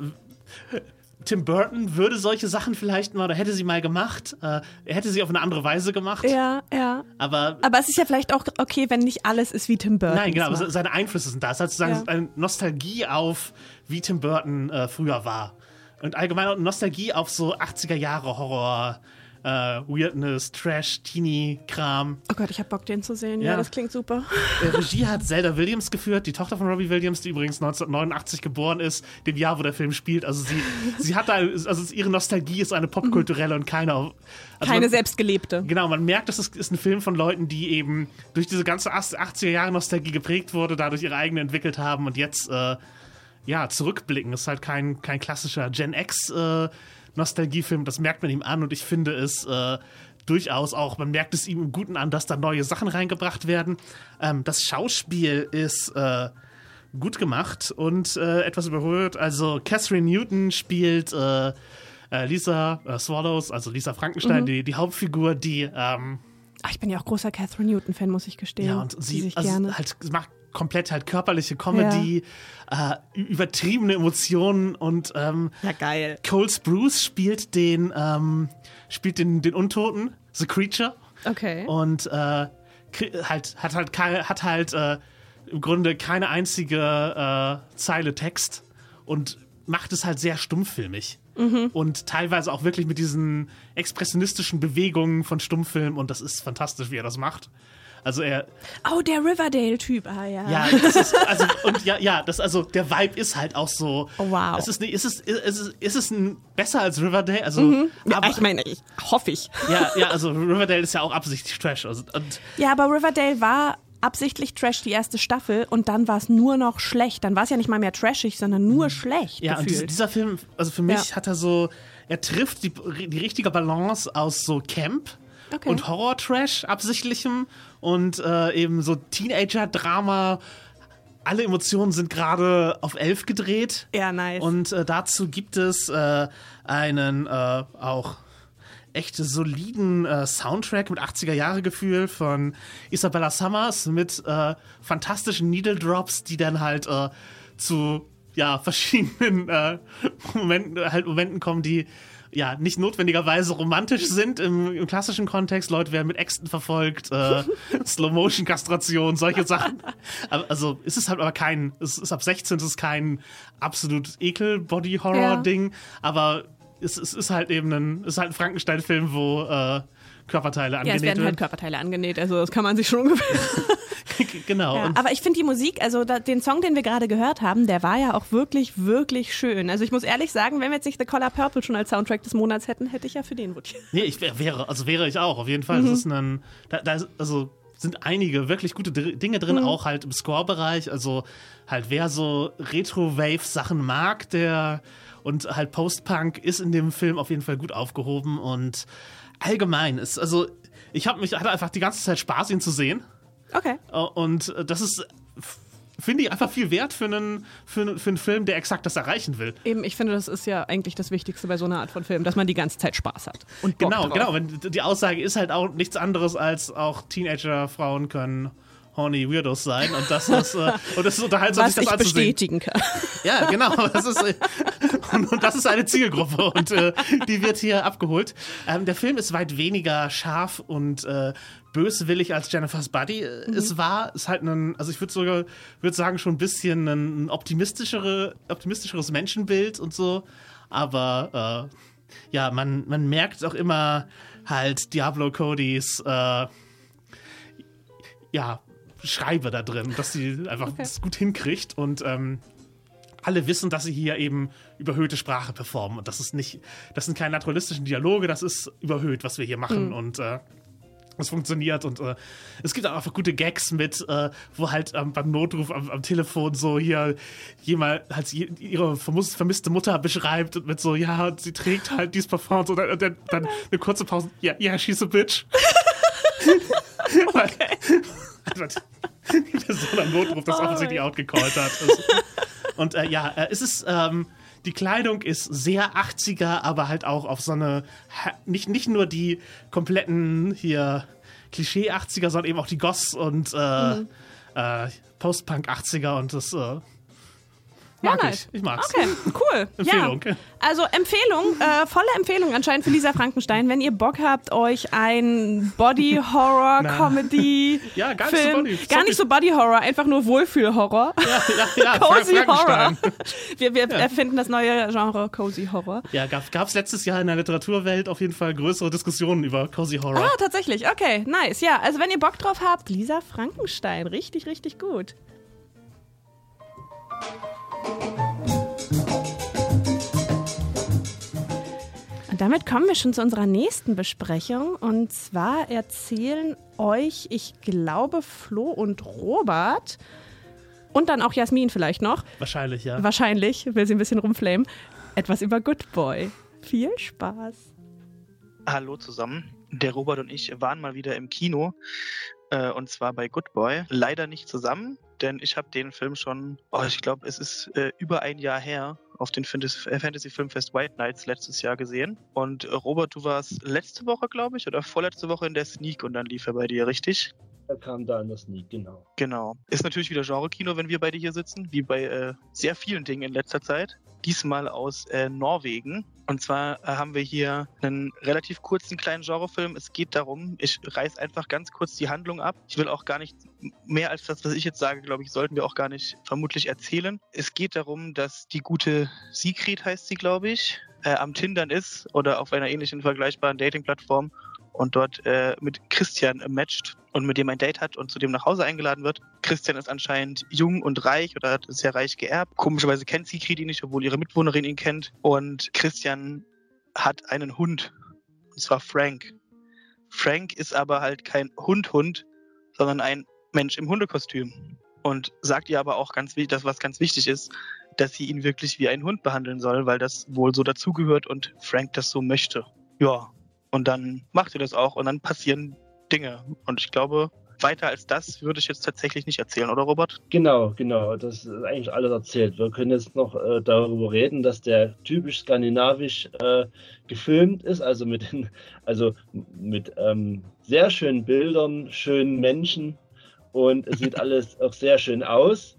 Tim Burton würde solche Sachen vielleicht mal oder hätte sie mal gemacht. Äh, er hätte sie auf eine andere Weise gemacht. Ja, ja. Aber Aber es ist ja vielleicht auch okay, wenn nicht alles ist wie Tim Burton. Nein, genau, aber macht. seine Einflüsse sind da. Es hat sozusagen Ja. eine Nostalgie auf, wie Tim Burton äh, früher war. Und allgemein auch Nostalgie auf so 80er Jahre Horror, äh, Weirdness, Trash, Teenie-Kram. Oh Gott, ich hab Bock, den zu sehen. Ja, Ja. das klingt super. Äh, Regie hat Zelda Williams geführt, die Tochter von Robbie Williams, die übrigens 1989 geboren ist, dem Jahr, wo der Film spielt. Also sie, sie hat da, also ihre Nostalgie ist eine popkulturelle und keine. Also Keine man, selbstgelebte. Genau, man merkt, das ist, ist ein Film von Leuten, die eben durch diese ganze 80er Jahre Nostalgie geprägt wurde, dadurch ihre eigene entwickelt haben und jetzt äh, ja zurückblicken. Das ist halt kein, kein klassischer Gen X äh, Nostalgiefilm, das merkt man ihm an und ich finde es äh, durchaus auch, man merkt es ihm im Guten an, dass da neue Sachen reingebracht werden. Ähm, das Schauspiel ist äh, gut gemacht und äh, etwas überholt. Also Catherine Newton spielt äh, äh, Lisa äh, Swallows, also Lisa Frankenstein, die, die Hauptfigur, die ähm, Ach, ich bin ja auch großer Catherine Newton-Fan, muss ich gestehen. ja und sie sich also gerne. halt macht komplett halt körperliche Comedy, äh, übertriebene Emotionen und ähm, Ja, geil. Cole Spruce spielt den ähm, spielt den den Untoten, The Creature Okay. und äh, halt hat halt hat halt äh, im Grunde keine einzige äh, Zeile Text und macht es halt sehr stummfilmig. Und teilweise auch wirklich mit diesen expressionistischen Bewegungen von Stummfilm und das ist fantastisch, wie er das macht. Also er, Oh, der Riverdale-Typ. Ah, ja. ja, das ist, also, und ja, ja, das, also, der Vibe ist halt auch so. Oh, wow. Es ist, nicht, ist, es, ist, es, ist es ein, besser als Riverdale? Also, Ja, aber, ich meine, ich hoffe ich. ja, ja, also, Riverdale ist ja auch absichtlich Trash. Also, und, Ja, aber Riverdale war absichtlich Trash die erste Staffel und dann war es nur noch schlecht. Dann war es ja nicht mal mehr trashig, sondern nur schlecht ja, und dieser, gefühlt. dieser Film, also für mich Ja. hat er so, er trifft die, die richtige Balance aus so Camp Okay. und Horror-Trash absichtlichem und äh, eben so Teenager-Drama. Alle Emotionen sind gerade auf elf gedreht. ja, nice. Und äh, dazu gibt es äh, einen äh, auch echt soliden äh, Soundtrack mit 80er-Jahre-Gefühl von Isabella Summers mit äh, fantastischen Needle Drops, die dann halt äh, zu ja, verschiedenen äh, Momenten, halt Momenten kommen, die ja nicht notwendigerweise romantisch sind im, im klassischen Kontext. Leute werden mit Äxten verfolgt, äh, Slow-Motion-Kastration, solche Sachen. Aber, also es ist halt aber kein, es ist ab 16, es ist kein absolut Ekel-Body-Horror-Ding, aber es, es ist halt eben ein, es ist halt ein Frankenstein-Film, wo äh, Körperteile ja, es angenäht werden halt. Körperteile angenäht, also das kann man sich schon ungefähr. genau. Ja, aber ich finde die Musik, also da, den Song, den wir gerade gehört haben, der war ja auch wirklich, wirklich schön. Also ich muss ehrlich sagen, wenn wir jetzt nicht The Color Purple schon als Soundtrack des Monats hätten, hätte ich ja für den votiert. Nee, ich wär, wäre, also wäre ich auch, auf jeden Fall. Mhm. Das ist ein, da, da ist, also sind einige wirklich gute Dr- Dinge drin, Mhm. auch halt im Score-Bereich. Also halt, wer so Retro-Wave-Sachen mag, der und halt Post-Punk ist in dem Film auf jeden Fall gut aufgehoben und allgemein ist, also ich habe mich hatte einfach die ganze Zeit Spaß, ihn zu sehen. Okay. Äh, Und äh, das ist, finde ich, einfach viel wert für einen, für, einen- für einen Film, der exakt das erreichen will. Eben, ich finde, das ist ja eigentlich das Wichtigste bei so einer Art von Film, dass man die ganze Zeit Spaß hat. Und Bock Genau, drauf. genau. Wenn, die Aussage ist halt auch nichts anderes als auch Teenager-Frauen können horny Weirdos sein und das ist, äh, und das ist unterhaltsam, Was sich ich das anzusehen. bestätigen kann. Ja, genau. Das ist, äh, und, und das ist eine Zielgruppe und äh, die wird hier abgeholt. Ähm, der Film ist weit weniger scharf und äh, böswillig als Jennifer's Buddy äh, es war. Ist halt ein, also ich würde sogar würde sagen schon ein bisschen ein optimistischere, optimistischeres Menschenbild und so. Aber ja, man, man merkt auch immer halt Diablo Codys ja, Schreibe da drin, dass sie einfach das gut hinkriegt und ähm, alle wissen, dass sie hier eben überhöhte Sprache performen. Und das ist nicht, das sind keine naturalistischen Dialoge, das ist überhöht, was wir hier machen. Und äh, es funktioniert und äh, es gibt auch einfach gute Gags mit, äh, wo halt ähm, beim Notruf am, am Telefon so hier jemand halt ihre vermisste Mutter beschreibt und mit so, ja, sie trägt halt dieses Parfum und dann, dann, dann eine kurze Pause, ja, ja, she's a bitch. okay. Die Person am Notruf das offensichtlich outgecallt hat. Also, und äh, ja, äh, es ist, ähm, die Kleidung ist sehr 80er, aber halt auch auf so eine, nicht, nicht nur die kompletten hier Klischee 80er, sondern eben auch die Goss und äh, äh, Post-Punk 80er und das, äh, Mag ja, nice. ich. Ich mag's. Okay, cool. Empfehlung. Ja. Also Empfehlung, äh, volle Empfehlung anscheinend für Lisa Frankenstein, wenn ihr Bock habt, euch ein Body-Horror-Comedy Ja, gar nicht so Film, Body- gar nicht so Body-Horror, einfach nur Wohlfühl-Horror. Ja, ja, ja. Cozy Horror. Wir, wir erfinden das neue Genre Cozy Horror. Ja, gab es letztes Jahr in der Literaturwelt auf jeden Fall größere Diskussionen über Cozy Horror. Ah, tatsächlich. Okay, nice. Ja, also wenn ihr Bock drauf habt, Lisa Frankenstein. Richtig, richtig gut. Und damit kommen wir schon zu unserer nächsten Besprechung. Und zwar erzählen euch, ich glaube, Flo und Robert und dann auch Jasmin vielleicht noch, Wahrscheinlich, ja. wahrscheinlich, will sie ein bisschen rumflamen, etwas über Good Boy. Viel Spaß. Hallo zusammen. Der Robert und ich waren mal wieder im Kino. Äh, und zwar bei Good Boy. Leider nicht zusammen, denn ich habe den Film schon, oh, ich glaube, es ist äh, über ein Jahr her, auf den Fantasy, äh, Fantasy Filmfest White Nights letztes Jahr gesehen. Und äh, Robert, du warst letzte Woche, glaube ich, oder vorletzte Woche in der Sneak und dann lief er bei dir, richtig? Er kam da das Sneak, genau. Genau. Ist natürlich wieder Genre-Kino, wenn wir beide hier sitzen, wie bei äh, sehr vielen Dingen in letzter Zeit. Diesmal aus äh, Norwegen. Und zwar äh, haben wir hier einen relativ kurzen kleinen Genrefilm. Es geht darum, ich reiß einfach ganz kurz die Handlung ab. Ich will auch gar nicht mehr als das, was ich jetzt sage, glaube ich, sollten wir auch gar nicht vermutlich erzählen. Es geht darum, dass die gute Sigrid heißt sie, glaube ich, äh, am Tindern ist oder auf einer ähnlichen vergleichbaren Dating-Plattform und dort äh, mit Christian äh, matcht und mit dem ein Date hat und zu dem nach Hause eingeladen wird. Christian ist anscheinend jung und reich oder hat sehr reich geerbt. Komischerweise kennt Sigrid ihn nicht, obwohl ihre Mitwohnerin ihn kennt. Und Christian hat einen Hund. Und zwar Frank. Frank ist aber halt kein Hund-Hund, sondern ein Mensch im Hundekostüm. Und sagt ihr aber auch ganz wichtig, das was ganz wichtig ist, dass sie ihn wirklich wie einen Hund behandeln soll, weil das wohl so dazugehört und Frank das so möchte. Ja, und dann macht ihr das auch und dann passieren Dinge. Und ich glaube, weiter als das würde ich jetzt tatsächlich nicht erzählen, oder Robert? Genau, genau. Das ist eigentlich alles erzählt. Wir können jetzt noch äh, darüber reden, dass der typisch skandinavisch äh, gefilmt ist, also mit, den, also mit ähm, sehr schönen Bildern, schönen Menschen und es sieht alles auch sehr schön aus.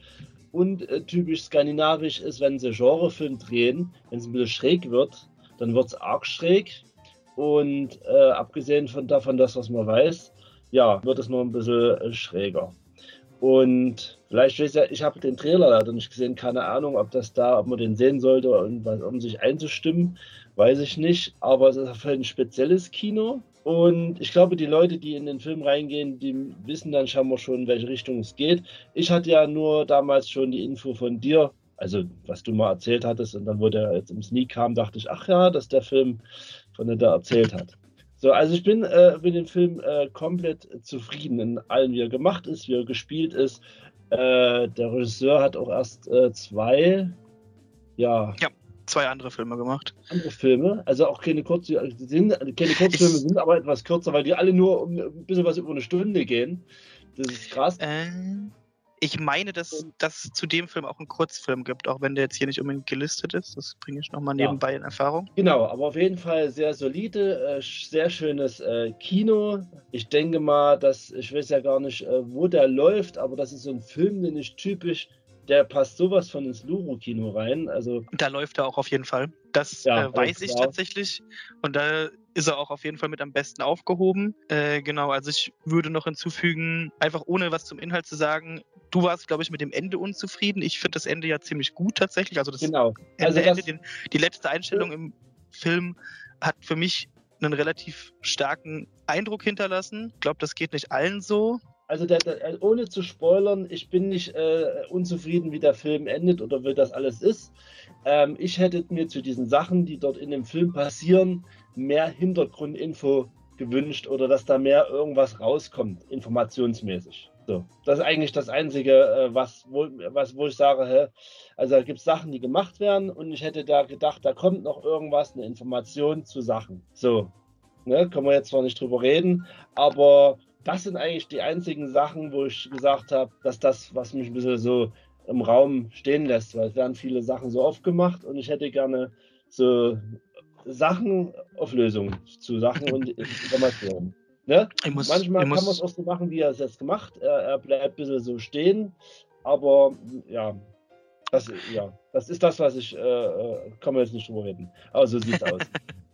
Und äh, typisch skandinavisch ist, wenn sie Genrefilm drehen, wenn es ein bisschen schräg wird, dann wird es arg schräg. Und äh, abgesehen von davon, das, was man weiß, ja, wird es noch ein bisschen schräger. Und vielleicht, weiß ja, ich habe den Trailer leider nicht gesehen, keine Ahnung, ob das da, ob man den sehen sollte, und was, um sich einzustimmen, weiß ich nicht. Aber es ist auf ein spezielles Kino. Und ich glaube, die Leute, die in den Film reingehen, die wissen dann scheinbar schon, in welche Richtung es geht. Ich hatte ja nur damals schon die Info von dir, also was du mal erzählt hattest, und dann, wo der jetzt im Sneak kam, dachte ich, ach ja, dass der Film von der da erzählt hat. So, also ich bin äh, mit dem Film äh, komplett zufrieden in allem, wie er gemacht ist, wie er gespielt ist. Äh, der Regisseur hat auch erst äh, zwei, ja, Zwei andere Filme gemacht. andere Filme, also auch keine, Kurz sind, keine Kurzfilme, sind aber etwas kürzer, weil die alle nur um ein bisschen was über eine Stunde gehen. Das ist krass. Äh, ich meine, dass das zu dem Film auch einen Kurzfilm gibt, auch wenn der jetzt hier nicht unbedingt gelistet ist. Das bringe ich nochmal Ja. nebenbei in Erfahrung. Genau, aber auf jeden Fall sehr solide, äh, sehr schönes äh, Kino. Ich denke mal, dass ich weiß ja gar nicht, äh, wo der läuft, aber das ist so ein Film, den ich typisch, der passt sowas von ins Luro-Kino rein. Also Da läuft er auch auf jeden Fall. Das Ja, äh, weiß ich klar. tatsächlich. Und da ist er auch auf jeden Fall mit am besten aufgehoben. Äh, genau, also ich würde noch hinzufügen, einfach ohne was zum Inhalt zu sagen, du warst, glaube ich, mit dem Ende unzufrieden. Ich finde das Ende ja ziemlich gut tatsächlich. Also das genau. Ende, Also Ende, das, den, die letzte Einstellung im Film hat für mich einen relativ starken Eindruck hinterlassen. Ich glaube, das geht nicht allen so. Also der, der, ohne zu spoilern, ich bin nicht äh, unzufrieden, wie der Film endet oder wie das alles ist. Ähm, ich hätte mir zu diesen Sachen, die dort in dem Film passieren, mehr Hintergrundinfo gewünscht oder dass da mehr irgendwas rauskommt, informationsmäßig. So, das ist eigentlich das Einzige, äh, was, wo, was, wo ich sage, hä? also da gibt es Sachen, die gemacht werden und ich hätte da gedacht, da kommt noch irgendwas, eine Information zu Sachen. So, ne, können wir jetzt zwar nicht drüber reden, aber das sind eigentlich die einzigen Sachen, wo ich gesagt habe, dass das, was mich ein bisschen so im Raum stehen lässt, weil es werden viele Sachen so oft gemacht und ich hätte gerne so Sachen, Auflösungen zu Sachen und Informationen. Ne? Muss, Manchmal ich kann man muss, es auch so machen, wie er es jetzt gemacht. Er, er bleibt ein bisschen so stehen, aber ja, Das, ja, das ist das, was ich, äh, äh kann man jetzt nicht drüber reden. Aber so sieht's aus.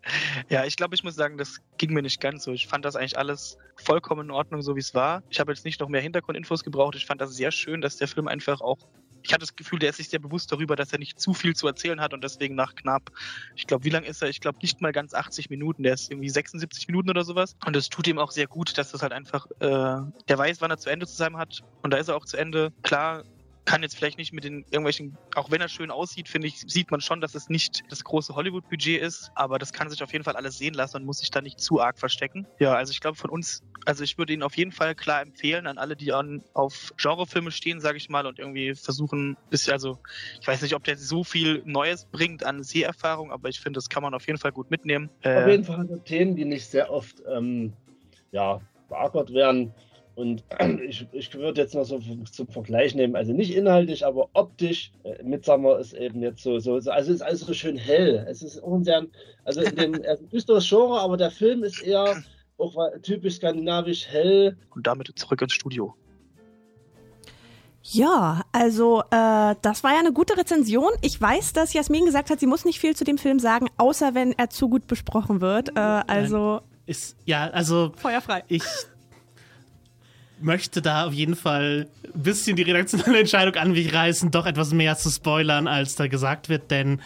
Ja, ich glaube, ich muss sagen, das ging mir nicht ganz so. Ich fand das eigentlich alles vollkommen in Ordnung, so wie es war. Ich habe jetzt nicht noch mehr Hintergrundinfos gebraucht. Ich fand das sehr schön, dass der Film einfach auch. Ich hatte das Gefühl, der ist sich sehr bewusst darüber, dass er nicht zu viel zu erzählen hat und deswegen nach knapp, ich glaube, wie lang ist er? Ich glaube nicht mal ganz 80 Minuten, der ist irgendwie 76 Minuten oder sowas. Und es tut ihm auch sehr gut, dass das halt einfach, äh, der weiß, wann er zu Ende zu sein hat und da ist er auch zu Ende. Klar, kann jetzt vielleicht nicht mit den irgendwelchen, auch wenn er schön aussieht, finde ich, sieht man schon, dass es nicht das große Hollywood-Budget ist, aber das kann sich auf jeden Fall alles sehen lassen und muss sich da nicht zu arg verstecken. Ja, also ich glaube von uns, also ich würde ihn auf jeden Fall klar empfehlen an alle, die an, auf Genrefilme stehen, sage ich mal, und irgendwie versuchen, bisschen, also ich weiß nicht, ob der so viel Neues bringt an Seherfahrung, aber ich finde, das kann man auf jeden Fall gut mitnehmen. Auf äh, jeden Fall Themen, die nicht sehr oft ähm, ja, beackert werden und ich, ich würde jetzt noch so zum Vergleich nehmen, also nicht inhaltlich, aber optisch. Äh, Midsummer ist eben jetzt so, so, also es ist alles so schön hell. Es ist auch ein sehr, also in dem, er ist ein düsteres Genre, aber der Film ist eher auch typisch skandinavisch hell. Und damit zurück ins Studio. Ja, also äh, das war ja eine gute Rezension. Ich weiß, dass Jasmin gesagt hat, sie muss nicht viel zu dem Film sagen, außer wenn er zu gut besprochen wird. Äh, also ist ja, also feuerfrei. Ich möchte da auf jeden Fall ein bisschen die redaktionelle Entscheidung an mich reißen, doch etwas mehr zu spoilern, als da gesagt wird, denn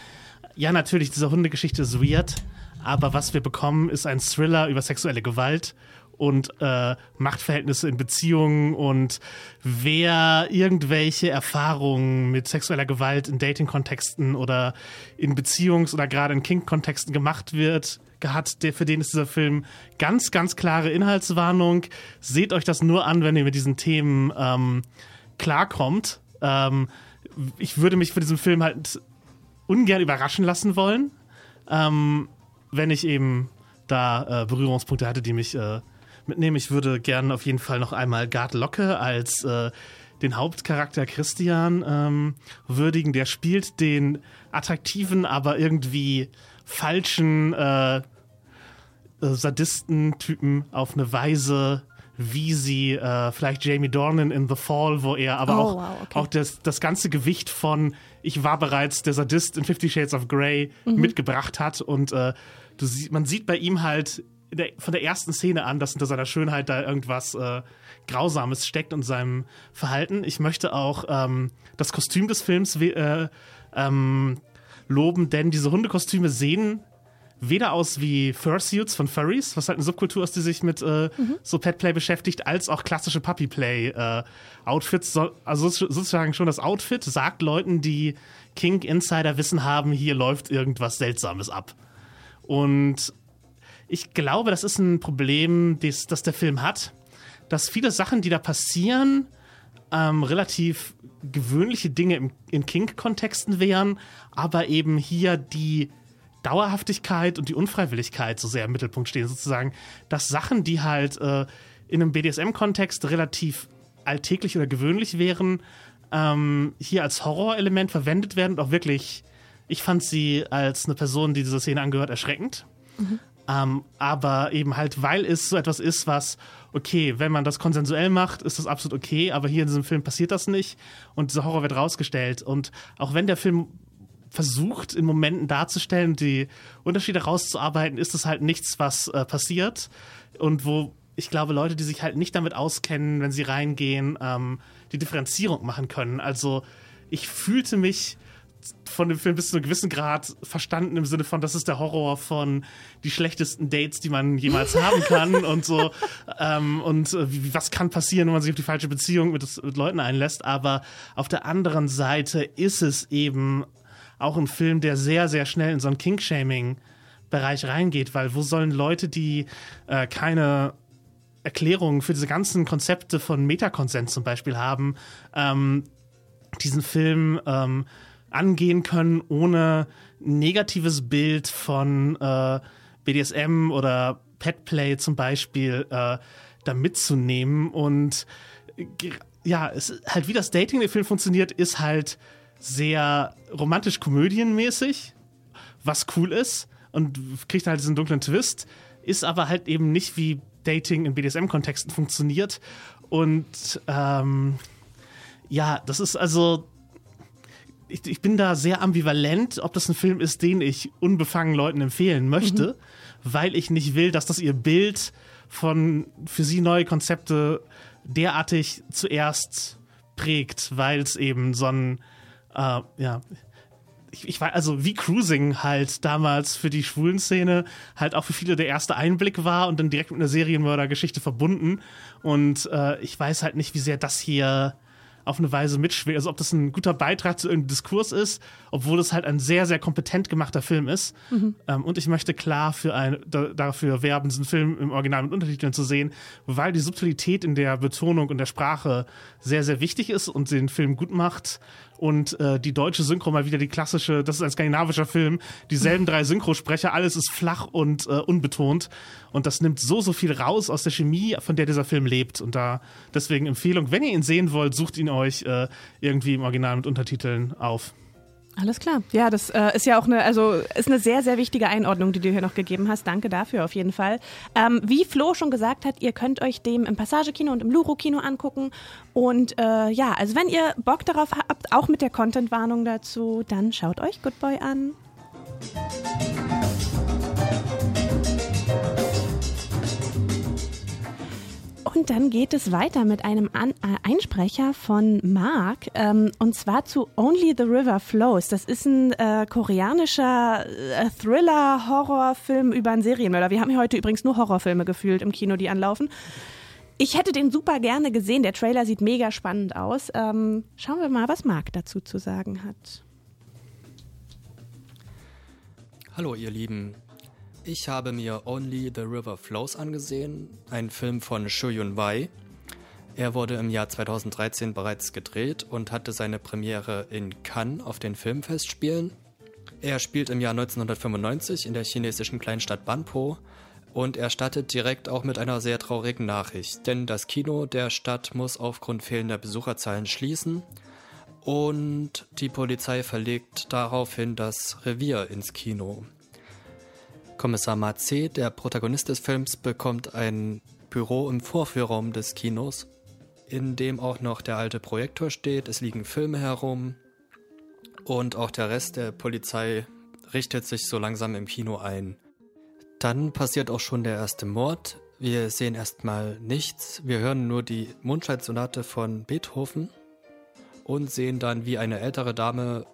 ja, natürlich, diese Hundegeschichte ist weird, aber was wir bekommen, ist ein Thriller über sexuelle Gewalt und äh, Machtverhältnisse in Beziehungen und wer irgendwelche Erfahrungen mit sexueller Gewalt in Dating-Kontexten oder in Beziehungs- oder gerade in Kink-Kontexten gemacht wird, hat, der, für den ist dieser Film ganz, ganz klare Inhaltswarnung. Seht euch das nur an, wenn ihr mit diesen Themen ähm, klarkommt. Ähm, ich würde mich für diesen Film halt ungern überraschen lassen wollen, ähm, wenn ich eben da äh, Berührungspunkte hatte, die mich äh, mitnehmen. Ich würde gerne auf jeden Fall noch einmal Gard Locke als äh, den Hauptcharakter Christian ähm, würdigen. Der spielt den attraktiven, aber irgendwie falschen äh, äh, Sadistentypen auf eine Weise, wie sie äh, vielleicht Jamie Dornan in The Fall, wo er aber oh, auch, wow, okay. auch das, das ganze Gewicht von ich war bereits der Sadist in Fifty Shades of Grey mhm. mitgebracht hat und äh, du sie man sieht bei ihm halt der, von der ersten Szene an, dass hinter seiner Schönheit da irgendwas äh, Grausames steckt und seinem Verhalten. Ich möchte auch ähm, das Kostüm des Films äh, ähm, loben, denn diese Hundekostüme sehen weder aus wie Fursuits von Furries, was halt eine Subkultur ist, die sich mit äh, mhm. so Petplay beschäftigt, als auch klassische Puppyplay äh, also sozusagen schon das Outfit sagt Leuten, die Kink Insider Wissen haben, hier läuft irgendwas Seltsames ab. Und ich glaube, das ist ein Problem, das, das der Film hat, dass viele Sachen, die da passieren, ähm, relativ gewöhnliche Dinge im, in Kink-Kontexten wären, aber eben hier die Dauerhaftigkeit und die Unfreiwilligkeit so sehr im Mittelpunkt stehen, sozusagen, dass Sachen, die halt äh, in einem BDSM-Kontext relativ alltäglich oder gewöhnlich wären, ähm, hier als Horrorelement verwendet werden und auch wirklich, ich fand sie als eine Person, die dieser Szene angehört, erschreckend. Mhm. Ähm, aber eben halt, weil es so etwas ist, was, okay, wenn man das konsensuell macht, ist das absolut okay, aber hier in diesem Film passiert das nicht und dieser Horror wird rausgestellt. Und auch wenn der Film versucht, in Momenten darzustellen, die Unterschiede rauszuarbeiten, ist es halt nichts, was äh, passiert. Und wo ich glaube, Leute, die sich halt nicht damit auskennen, wenn sie reingehen, ähm, die Differenzierung machen können. Also ich fühlte mich von dem Film bis zu einem gewissen Grad verstanden im Sinne von, das ist der Horror von die schlechtesten Dates, die man jemals haben kann und so. Ähm, und äh, was kann passieren, wenn man sich auf die falsche Beziehung mit, mit Leuten einlässt. Aber auf der anderen Seite ist es eben auch ein Film, der sehr, sehr schnell in so ein King-Shaming-Bereich reingeht, weil wo sollen Leute, die äh, keine Erklärungen für diese ganzen Konzepte von Metakonsent zum Beispiel haben, ähm, diesen Film ähm, angehen können, ohne negatives Bild von äh, BDSM oder Petplay zum Beispiel äh, da mitzunehmen. Und äh, ja, es halt wie das Dating der Film funktioniert, ist halt sehr romantisch komödienmäßig, was cool ist und kriegt halt diesen dunklen Twist, ist aber halt eben nicht wie Dating in BDSM-Kontexten funktioniert. Und ähm, ja, das ist also. ich, ich bin da sehr ambivalent, ob das ein Film ist, den ich unbefangen Leuten empfehlen möchte, mhm. weil ich nicht will, dass das ihr Bild von für sie neue Konzepte derartig zuerst prägt, weil es eben so ein, äh, ja, ich, ich war, also wie Cruising halt damals für die schwulen Szene halt auch für viele der erste Einblick war und dann direkt mit einer Serienmördergeschichte verbunden. Und äh, ich weiß halt nicht, wie sehr das hier auf eine Weise mitschwingt. Also ob das ein guter Beitrag zu irgendeinem Diskurs ist, obwohl es halt ein sehr, sehr kompetent gemachter Film ist. Mhm. Ähm, und ich möchte klar für ein, da, dafür werben, diesen Film im Original mit Untertiteln zu sehen, weil die Subtilität in der Betonung und der Sprache sehr, sehr wichtig ist und den Film gut macht und äh, die deutsche Synchro mal wieder die klassische, das ist ein skandinavischer Film, dieselben drei Synchrosprecher, alles ist flach und äh, unbetont und das nimmt so, so viel raus aus der Chemie, von der dieser Film lebt und da deswegen Empfehlung, wenn ihr ihn sehen wollt, sucht ihn euch äh, irgendwie im Original mit Untertiteln auf. Alles klar. Ja, das äh, ist ja auch eine, also ist eine sehr, sehr wichtige Einordnung, die du hier noch gegeben hast. Danke dafür auf jeden Fall. Ähm, wie Flo schon gesagt hat, ihr könnt euch dem im Passagekino und im Luro-Kino angucken. Und äh, ja, also wenn ihr Bock darauf habt, auch mit der Content-Warnung dazu, dann schaut euch Good Boy an. Und dann geht es weiter mit einem An äh, Einsprecher von Mark ähm, und zwar zu Only the River Flows. Das ist ein äh, koreanischer äh, Thriller-Horrorfilm über einen Serienmörder. Wir haben hier heute übrigens nur Horrorfilme gefühlt im Kino, die anlaufen. Ich hätte den super gerne gesehen. Der Trailer sieht mega spannend aus. Ähm, schauen wir mal, was Mark dazu zu sagen hat. Hallo ihr Lieben, ich habe mir Only the River Flows angesehen, ein Film von Shu Yun Wai. Er wurde im Jahr 2013 bereits gedreht und hatte seine Premiere in Cannes auf den Filmfestspielen. Er spielt im Jahr 1995 in der chinesischen Kleinstadt Banpo und er startet direkt auch mit einer sehr traurigen Nachricht, denn das Kino der Stadt muss aufgrund fehlender Besucherzahlen schließen und die Polizei verlegt daraufhin das Revier ins Kino. Kommissar Matze, der Protagonist des Films, bekommt ein Büro im Vorführraum des Kinos, in dem auch noch der alte Projektor steht. Es liegen Filme herum und auch der Rest der Polizei richtet sich so langsam im Kino ein. Dann passiert auch schon der erste Mord. Wir sehen erstmal nichts. Wir hören nur die Mondscheinsonate von Beethoven und sehen dann, wie eine ältere Dame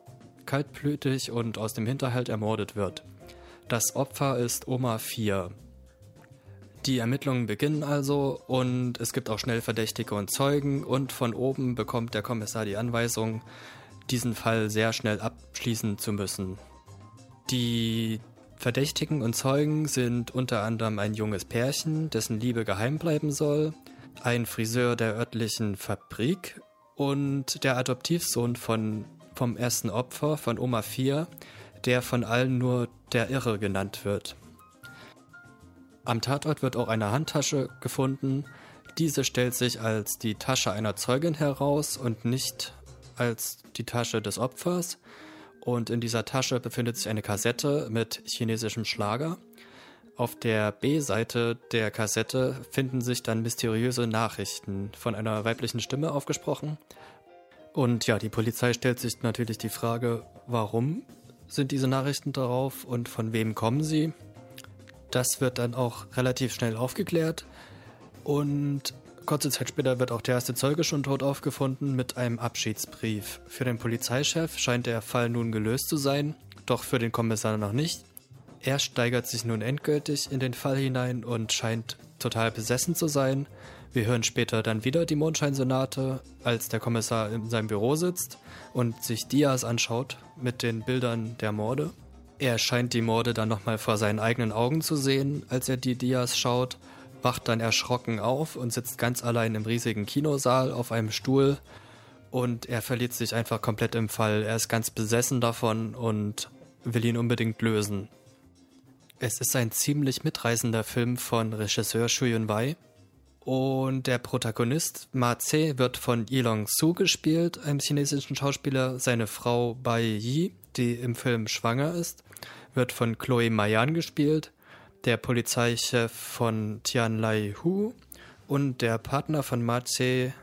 kaltblütig und aus dem Hinterhalt ermordet wird. Das Opfer ist Oma 4. Die Ermittlungen beginnen also und es gibt auch schnell Verdächtige und Zeugen und von oben bekommt der Kommissar die Anweisung, diesen Fall sehr schnell abschließen zu müssen. Die Verdächtigen und Zeugen sind unter anderem ein junges Pärchen, dessen Liebe geheim bleiben soll, ein Friseur der örtlichen Fabrik und der Adoptivsohn von, vom ersten Opfer von Oma 4, der von allen nur der Irre genannt wird. Am Tatort wird auch eine Handtasche gefunden. Diese stellt sich als die Tasche einer Zeugin heraus und nicht als die Tasche des Opfers. Und in dieser Tasche befindet sich eine Kassette mit chinesischem Schlager. Auf der B-Seite der Kassette finden sich dann mysteriöse Nachrichten von einer weiblichen Stimme aufgesprochen. Und ja, die Polizei stellt sich natürlich die Frage, warum sind diese Nachrichten darauf und von wem kommen sie. Das wird dann auch relativ schnell aufgeklärt. Und kurze Zeit später wird auch der erste Zeuge schon tot aufgefunden mit einem Abschiedsbrief. Für den Polizeichef scheint der Fall nun gelöst zu sein, doch für den Kommissar noch nicht. Er steigert sich nun endgültig in den Fall hinein und scheint total besessen zu sein. Wir hören später dann wieder die Mondscheinsonate, als der Kommissar in seinem Büro sitzt und sich Dias anschaut mit den Bildern der Morde. Er scheint die Morde dann nochmal vor seinen eigenen Augen zu sehen, als er die Dias schaut, wacht dann erschrocken auf und sitzt ganz allein im riesigen Kinosaal auf einem Stuhl und er verliert sich einfach komplett im Fall. Er ist ganz besessen davon und will ihn unbedingt lösen. Es ist ein ziemlich mitreißender Film von Regisseur Shu Yun Wei, und der Protagonist Ma Tse wird von Yilong Su gespielt, einem chinesischen Schauspieler. Seine Frau Bai Yi, die im Film schwanger ist, wird von Chloe Mayan gespielt. Der Polizeichef von Tian Lai Hu und der Partner von Ma Tse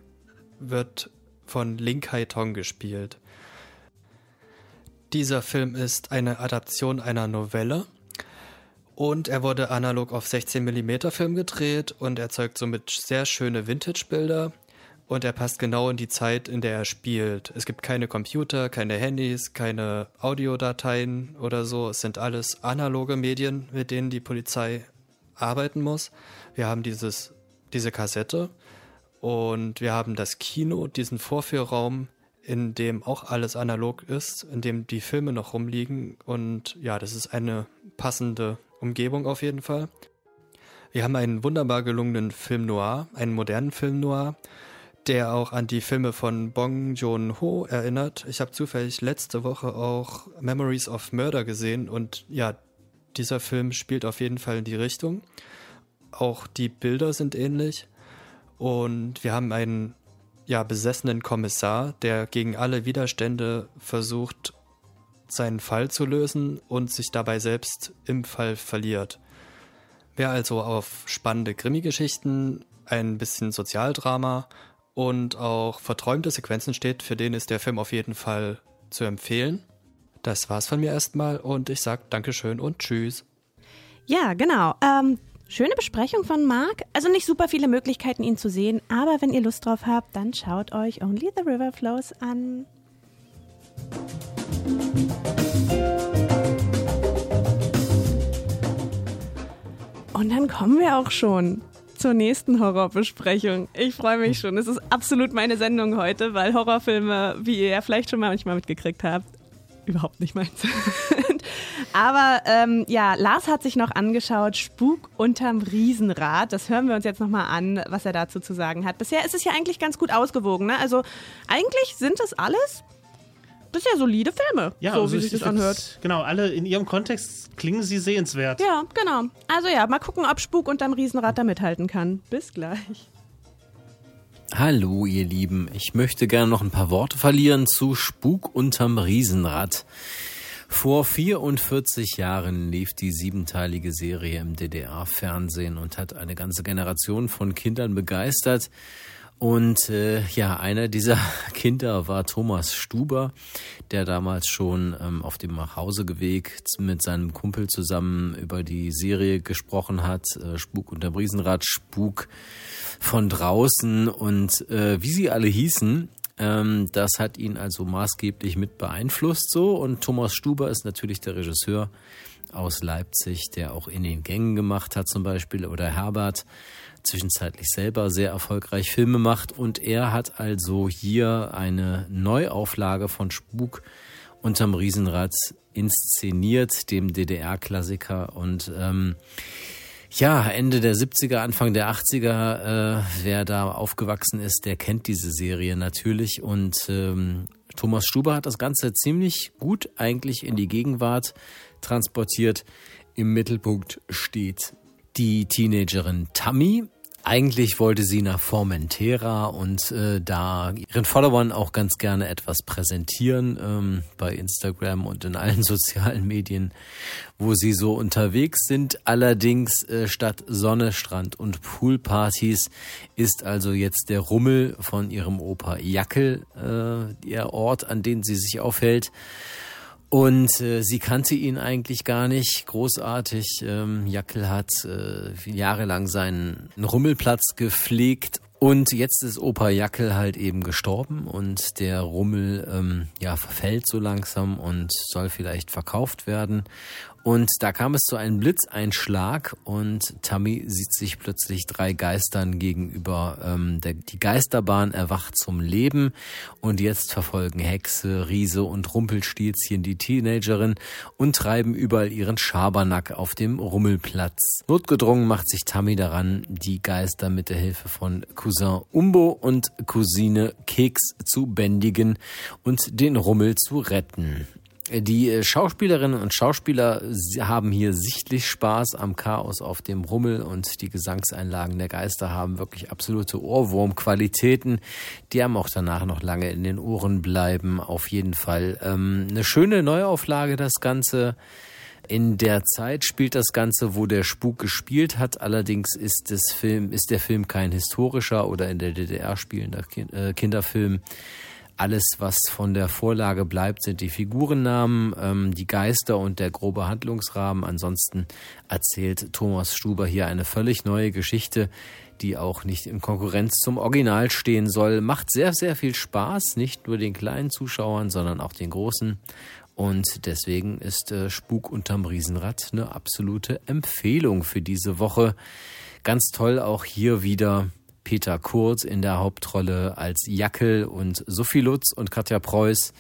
wird von Ling Kai Tong gespielt. Dieser Film ist eine Adaption einer Novelle und er wurde analog auf 16 mm Film gedreht und erzeugt somit sehr schöne Vintage-Bilder und er passt genau in die Zeit, in der er spielt. Es gibt keine Computer, keine Handys, keine Audiodateien oder so. Es sind alles analoge Medien, mit denen die Polizei arbeiten muss. Wir haben dieses, diese Kassette und wir haben das Kino, diesen Vorführraum, in dem auch alles analog ist, in dem die Filme noch rumliegen. Und ja, das ist eine passende Umgebung auf jeden Fall. Wir haben einen wunderbar gelungenen Film noir, einen modernen Film noir, der auch an die Filme von Bong Joon-ho erinnert. Ich habe zufällig letzte Woche auch Memories of Murder gesehen und ja, dieser Film spielt auf jeden Fall in die Richtung. Auch die Bilder sind ähnlich und wir haben einen ja besessenen Kommissar, der gegen alle Widerstände versucht, seinen Fall zu lösen und sich dabei selbst im Fall verliert. Wer also auf spannende Krimi-Geschichten, ein bisschen Sozialdrama und auch verträumte Sequenzen steht, für den ist der Film auf jeden Fall zu empfehlen. Das war's von mir erstmal und ich sag Dankeschön und Tschüss. Ja, genau. Ähm, schöne Besprechung von Marc. Also nicht super viele Möglichkeiten, ihn zu sehen, aber wenn ihr Lust drauf habt, dann schaut euch Only the River Flows an. Und dann kommen wir auch schon zur nächsten Horrorbesprechung. Ich freue mich schon. Es ist absolut meine Sendung heute, weil Horrorfilme, wie ihr ja vielleicht schon manchmal mitgekriegt habt, überhaupt nicht meins sind. Aber ähm, ja, Lars hat sich noch angeschaut, Spuk unterm Riesenrad. Das hören wir uns jetzt nochmal an, was er dazu zu sagen hat. Bisher ist es ja eigentlich ganz gut ausgewogen. Ne? Also eigentlich sind es alles bisher solide Filme, Ja, so also wie ich- sich das anhört. Genau, alle in ihrem Kontext klingen sie sehenswert. Ja, genau. Also ja, mal gucken, ob Spuk unterm Riesenrad da mithalten kann. Bis gleich. Hallo, ihr Lieben. Ich möchte gerne noch ein paar Worte verlieren zu Spuk unterm Riesenrad. Vor 44 Jahren lief die siebenteilige Serie im DDR-Fernsehen und hat eine ganze Generation von Kindern begeistert. Und äh, ja, einer dieser Kinder war Thomas Stuber, der damals schon ähm, auf dem Nachhauseweg mit seinem Kumpel zusammen über die Serie gesprochen hat. Äh, Spuk unterm Riesenrad, Spuk von draußen und äh, wie sie alle hießen. Ähm, das hat ihn also maßgeblich mit beeinflusst so. Und Thomas Stuber ist natürlich der Regisseur aus Leipzig, der auch in den Gängen gemacht hat zum Beispiel oder Herbert zwischenzeitlich selber sehr erfolgreich Filme macht und er hat also hier eine Neuauflage von Spuk unterm Riesenrad inszeniert, dem DDR-Klassiker und ähm, ja, Ende der 70er, Anfang der 80er, äh, wer da aufgewachsen ist, der kennt diese Serie natürlich. Und ähm, Thomas Stuber hat das Ganze ziemlich gut eigentlich in die Gegenwart transportiert. Im Mittelpunkt steht die Teenagerin Tammy. Eigentlich wollte sie nach Formentera und äh, da ihren Followern auch ganz gerne etwas präsentieren ähm, bei Instagram und in allen sozialen Medien, wo sie so unterwegs sind. Allerdings äh, statt Sonne, Strand und Poolpartys ist also jetzt der Rummel von ihrem Opa Jackel äh, der Ort, an dem sie sich aufhält. Und äh, sie kannte ihn eigentlich gar nicht großartig. Ähm, Jackel hat äh, jahrelang seinen Rummelplatz gepflegt und jetzt ist Opa Jackel halt eben gestorben und der Rummel ähm, ja verfällt so langsam und soll vielleicht verkauft werden. Und da kam es zu einem Blitzeinschlag und Tammy sieht sich plötzlich drei Geistern gegenüber. Ähm, der, die Geisterbahn erwacht zum Leben und jetzt verfolgen Hexe, Riese und Rumpelstilzchen die Teenagerin und treiben überall ihren Schabernack auf dem Rummelplatz. Notgedrungen macht sich Tammy daran, die Geister mit der Hilfe von Cousin Umbo und Cousine Keks zu bändigen und den Rummel zu retten. Die äh, Schauspielerinnen und Schauspieler haben hier sichtlich Spaß am Chaos auf dem Rummel und die Gesangseinlagen der Geister haben wirklich absolute Ohrwurmqualitäten. Die haben auch danach noch lange in den Ohren bleiben. Auf jeden Fall ähm, eine schöne Neuauflage das Ganze. In der Zeit spielt das Ganze, wo der Spuk gespielt hat. Allerdings ist, das Film, ist der Film kein historischer oder in der DDR spielender äh, Kinderfilm. Alles, was von der Vorlage bleibt, sind die Figurennamen, ähm, die Geister und der grobe Handlungsrahmen. Ansonsten erzählt Thomas Stuber hier eine völlig neue Geschichte, die auch nicht in Konkurrenz zum Original stehen soll. Macht sehr, sehr viel Spaß, nicht nur den kleinen Zuschauern, sondern auch den großen. Und deswegen ist äh, Spuk unterm Riesenrad eine absolute Empfehlung für diese Woche. Ganz toll auch hier wieder Peter Kurz in der Hauptrolle als Jackel und Sophie Lutz und Katja Preuß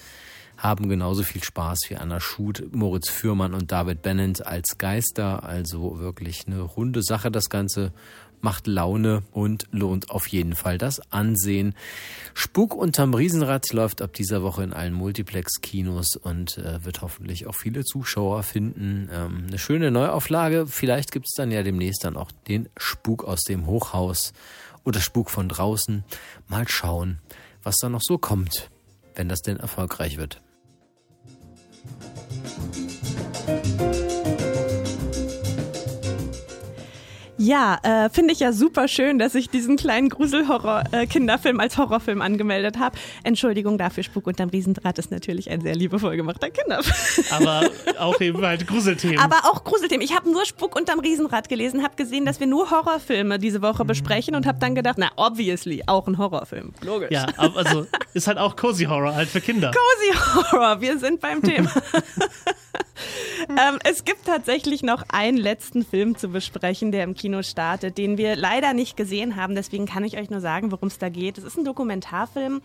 haben genauso viel Spaß wie Anna Schut, Moritz Fürmann und David Bennett als Geister. Also wirklich eine runde Sache das Ganze macht Laune und lohnt auf jeden Fall das Ansehen. Spuk unterm Riesenrad läuft ab dieser Woche in allen Multiplex-Kinos und äh, wird hoffentlich auch viele Zuschauer finden. Ähm, eine schöne Neuauflage. Vielleicht gibt es dann ja demnächst dann auch den Spuk aus dem Hochhaus oder Spuk von draußen. Mal schauen, was da noch so kommt, wenn das denn erfolgreich wird. Ja, äh, finde ich ja super schön, dass ich diesen kleinen Grusel-Horror-Kinderfilm äh, als Horrorfilm angemeldet habe. Entschuldigung dafür, Spuk unterm Riesendraht ist natürlich ein sehr liebevoll gemachter Kinderfilm. Aber auch eben halt Gruselthemen. Aber auch Gruselthemen. Ich habe nur Spuk unterm Riesenrad gelesen, habe gesehen, dass wir nur Horrorfilme diese Woche mhm. besprechen und habe dann gedacht, na, obviously, auch ein Horrorfilm. Logisch. Ja, also ist halt auch Cozy Horror, halt für Kinder. Cozy Horror, wir sind beim Thema. ähm, es gibt tatsächlich noch einen letzten Film zu besprechen, der im Kino startet, den wir leider nicht gesehen haben. Deswegen kann ich euch nur sagen, worum es da geht. Es ist ein Dokumentarfilm.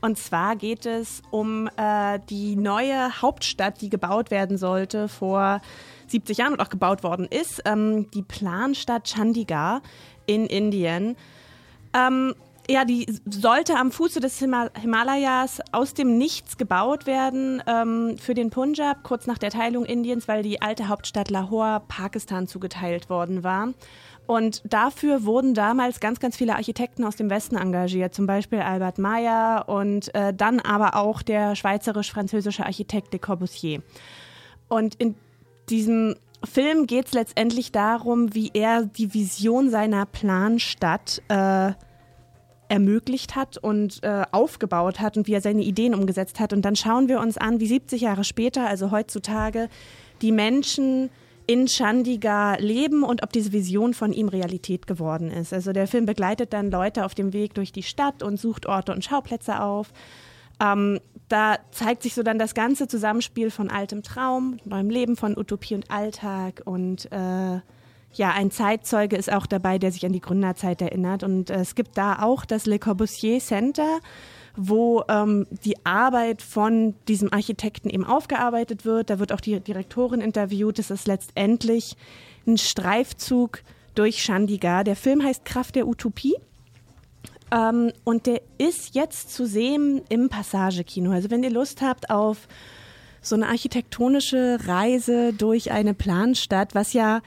Und zwar geht es um äh, die neue Hauptstadt, die gebaut werden sollte vor 70 Jahren und auch gebaut worden ist. Ähm, die Planstadt Chandigarh in Indien. Ähm, ja, die sollte am Fuße des Himal Himalayas aus dem Nichts gebaut werden ähm, für den Punjab, kurz nach der Teilung Indiens, weil die alte Hauptstadt Lahore Pakistan zugeteilt worden war. Und dafür wurden damals ganz, ganz viele Architekten aus dem Westen engagiert, zum Beispiel Albert Meyer und äh, dann aber auch der schweizerisch-französische Architekt Le Corbusier. Und in diesem Film geht es letztendlich darum, wie er die Vision seiner Planstadt äh, ermöglicht hat und äh, aufgebaut hat und wie er seine Ideen umgesetzt hat. Und dann schauen wir uns an, wie 70 Jahre später, also heutzutage, die Menschen in Chandigarh leben und ob diese Vision von ihm Realität geworden ist. Also der Film begleitet dann Leute auf dem Weg durch die Stadt und sucht Orte und Schauplätze auf. Ähm, da zeigt sich so dann das ganze Zusammenspiel von altem Traum, neuem Leben, von Utopie und Alltag und äh, ja, ein Zeitzeuge ist auch dabei, der sich an die Gründerzeit erinnert. Und äh, es gibt da auch das Le Corbusier Center, wo ähm, die Arbeit von diesem Architekten eben aufgearbeitet wird. Da wird auch die Direktorin interviewt. Es ist letztendlich ein Streifzug durch Chandigarh. Der Film heißt Kraft der Utopie. Ähm, und der ist jetzt zu sehen im Passagekino. Also wenn ihr Lust habt auf so eine architektonische Reise durch eine Planstadt, was ja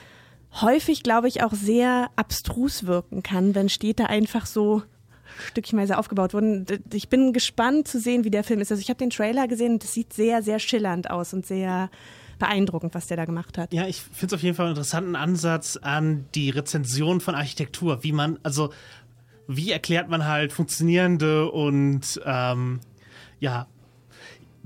häufig, glaube ich, auch sehr abstrus wirken kann, wenn Städte einfach so stückchenweise aufgebaut wurden. Ich bin gespannt zu sehen, wie der Film ist. Also ich habe den Trailer gesehen und es sieht sehr, sehr schillernd aus und sehr beeindruckend, was der da gemacht hat. Ja, ich finde es auf jeden Fall einen interessanten Ansatz an die Rezension von Architektur, wie man, also wie erklärt man halt funktionierende und ähm, ja,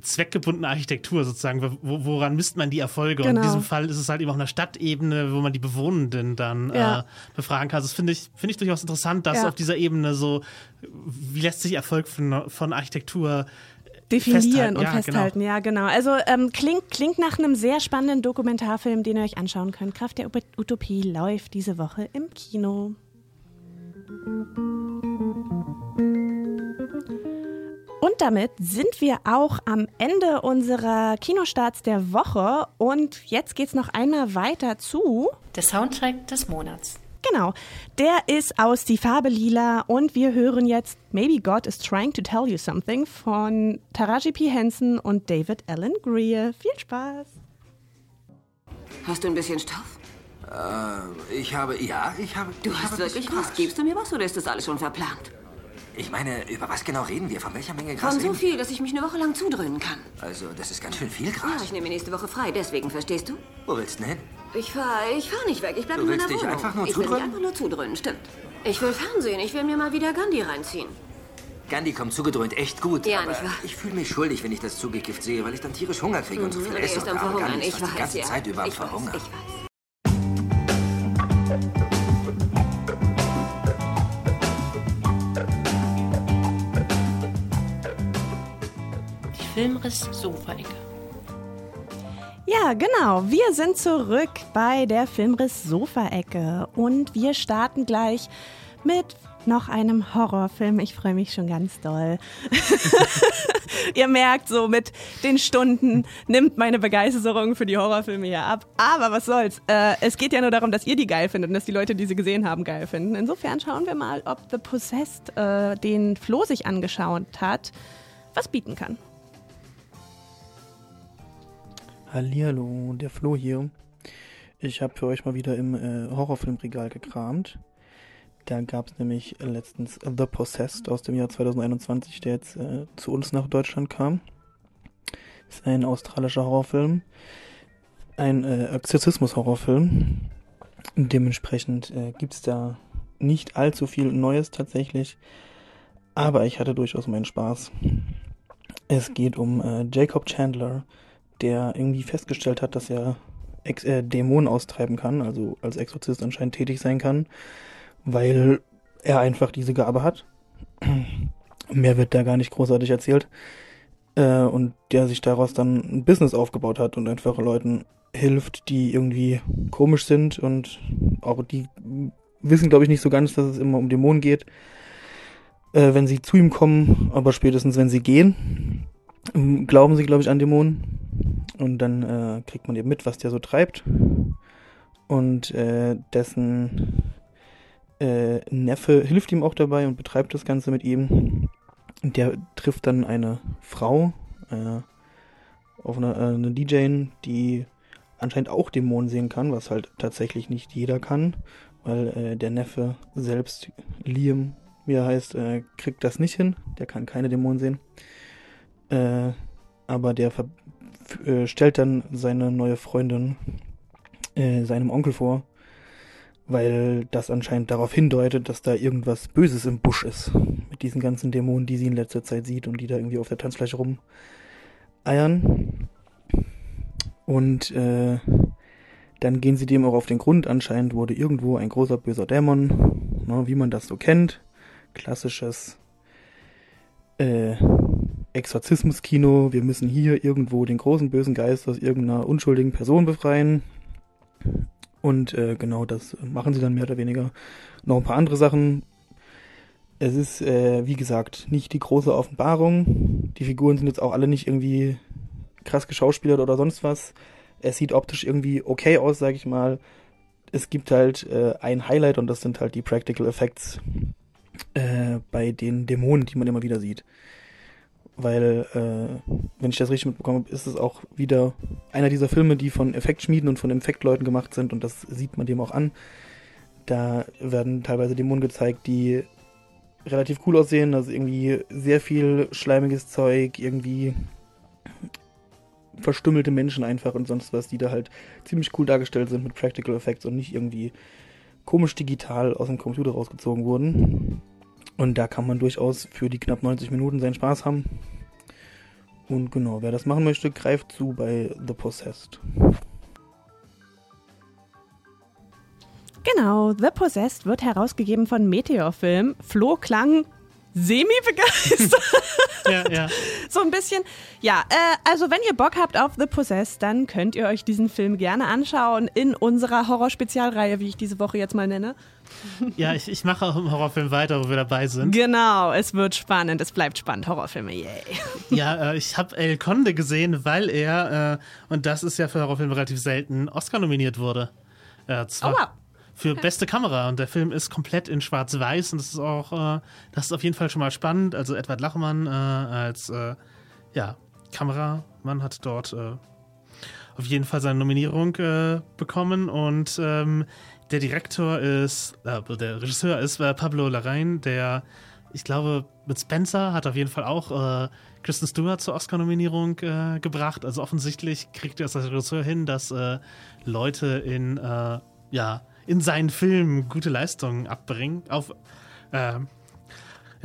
zweckgebundene Architektur sozusagen. woran misst man die Erfolge? Genau. Und in genau. diesem Fall ist es halt eben auf einer Stadtebene, wo man die Bewohnenden dann ja. äh, befragen kann. Also das finde ich, finde ich durchaus interessant, dass ja. auf dieser Ebene so, wie lässt sich Erfolg von, von Architektur definieren festhalten. und ja, festhalten. Genau. Ja, genau. Also ähm, klingt, klingt nach einem sehr spannenden Dokumentarfilm, den ihr euch anschauen könnt. Kraft der Utopie läuft diese Woche im Kino. Und damit sind wir auch am Ende unserer Kinostarts der Woche. Und jetzt geht es noch einmal weiter zu. Der Soundtrack des Monats. Genau. Der ist aus Die Farbe Lila und wir hören jetzt Maybe God is Trying to Tell You Something von Taraji P. Henson und David Allen Greer. Viel Spaß. Hast du ein bisschen Stoff? Äh, ich habe, ja, ich habe. Du ich hast wirklich was? Gibst du mir was oder ist das alles schon verplant? Ich meine, über was genau reden wir? Von welcher Menge Gras? Von so viel, dass ich mich eine Woche lang zudröhnen kann. Also, das ist ganz schön viel Gras. Ja, ich nehme nächste Woche frei, deswegen, verstehst du? Wo willst du denn hin? Ich fahre ich fahr nicht weg, ich bleibe in meiner Wohnung. Einfach nur ich will mich einfach nur zudröhnen, stimmt. Ich will Fernsehen, ich will mir mal wieder Gandhi reinziehen. Gandhi kommt zugedröhnt echt gut. Ja, aber nicht wahr? Ich fühle mich schuldig, wenn ich das Zugegift sehe, weil ich dann tierisch Hunger kriege und so viel Mhm, esse. er ist und am Verhungern, ich fast die weiß, ganze ja. Zeit über am Ich weiß, Verhungern. ich weiß. Die Filmriss-Sofa-Ecke. Ja, genau. Wir sind zurück bei der Filmriss-Sofa-Ecke und wir starten gleich mit noch einem Horrorfilm. Ich freue mich schon ganz doll. Ihr merkt, so mit den Stunden nimmt meine Begeisterung für die Horrorfilme hier ab. Aber was soll's. Äh, es geht ja nur darum, dass ihr die geil findet und dass die Leute, die sie gesehen haben, geil finden. Insofern schauen wir mal, ob The Possessed, äh, den Flo sich angeschaut hat, was bieten kann. Hallihallo, der Flo hier. Ich habe für euch mal wieder im äh, Horrorfilmregal gekramt. Da gab es nämlich letztens The Possessed aus dem Jahr 2021, der jetzt äh, zu uns nach Deutschland kam. Ist ein australischer Horrorfilm. Ein äh, Exorzismus-Horrorfilm. Dementsprechend äh, gibt es da nicht allzu viel Neues tatsächlich. Aber ich hatte durchaus meinen Spaß. Es geht um äh, Jacob Chandler, der irgendwie festgestellt hat, dass er Ex äh, Dämonen austreiben kann, also als Exorzist anscheinend tätig sein kann, weil er einfach diese Gabe hat. Mehr wird da gar nicht großartig erzählt. Äh, und der sich daraus dann ein Business aufgebaut hat und einfach Leuten hilft, die irgendwie komisch sind und auch die wissen, glaube ich, nicht so ganz, dass es immer um Dämonen geht. Äh, wenn sie zu ihm kommen, aber spätestens wenn sie gehen, glauben sie, glaube ich, an Dämonen. Und dann äh, kriegt man eben mit, was der so treibt. Und äh, dessen äh, Neffe hilft ihm auch dabei und betreibt das Ganze mit ihm. Und der trifft dann eine Frau, äh, auf eine, äh, eine DJ, die anscheinend auch Dämonen sehen kann, was halt tatsächlich nicht jeder kann, weil äh, der Neffe selbst, Liam, wie er heißt, kriegt das nicht hin. Der kann keine Dämonen sehen. Aber der ver äh, stellt dann seine neue Freundin äh, seinem Onkel vor, weil das anscheinend darauf hindeutet, dass da irgendwas Böses im Busch ist. Mit diesen ganzen Dämonen, die sie in letzter Zeit sieht und die da irgendwie auf der Tanzfläche rumeiern. Und äh, dann gehen sie dem auch auf den Grund. Anscheinend wurde irgendwo ein großer böser Dämon, ne, wie man das so kennt. Klassisches äh, Exorzismus-Kino. Wir müssen hier irgendwo den großen bösen Geist aus irgendeiner unschuldigen Person befreien. Und äh, genau das machen sie dann mehr oder weniger. Noch ein paar andere Sachen. Es ist, äh, wie gesagt, nicht die große Offenbarung. Die Figuren sind jetzt auch alle nicht irgendwie krass geschauspielert oder sonst was. Es sieht optisch irgendwie okay aus, sag ich mal. Es gibt halt äh, ein Highlight und das sind halt die Practical Effects äh, bei den Dämonen, die man immer wieder sieht. Weil, äh, wenn ich das richtig mitbekommen habe, ist es auch wieder einer dieser Filme, die von Effektschmieden und von Effektleuten gemacht sind und das sieht man dem auch an. Da werden teilweise Dämonen gezeigt, die relativ cool aussehen, also irgendwie sehr viel schleimiges Zeug, irgendwie verstümmelte Menschen einfach und sonst was, die da halt ziemlich cool dargestellt sind mit Practical Effects und nicht irgendwie komisch digital aus dem Computer rausgezogen wurden. Und da kann man durchaus für die knapp 90 Minuten seinen Spaß haben. Und genau, wer das machen möchte, greift zu bei The Possessed. Genau, The Possessed wird herausgegeben von Meteor Film. Flo klang semi-begeistert. ja, ja. So ein bisschen. Ja, äh, also wenn ihr Bock habt auf The Possessed, dann könnt ihr euch diesen Film gerne anschauen in unserer Horrorspezialreihe, wie ich diese Woche jetzt mal nenne. Ja, ich, ich mache auch im Horrorfilm weiter, wo wir dabei sind. Genau, es wird spannend, es bleibt spannend. Horrorfilme, yay. Ja, äh, ich habe El Conde gesehen, weil er, äh, und das ist ja für Horrorfilme relativ selten, Oscar nominiert wurde. Äh, zwar Oh, wow. Für beste Kamera. Und der Film ist komplett in schwarz-weiß und das ist auch, äh, das ist auf jeden Fall schon mal spannend. Also Edward Lachmann äh, als äh, ja, Kameramann hat dort äh, auf jeden Fall seine Nominierung äh, bekommen und ähm, der Direktor ist, äh, der Regisseur ist Pablo Larraín, der, ich glaube, mit Spencer hat auf jeden Fall auch äh, Kristen Stewart zur Oscar-Nominierung äh, gebracht. Also offensichtlich kriegt er es als Regisseur hin, dass äh, Leute in, ja, in seinen Filmen gute Leistungen abbringen. Auf, äh,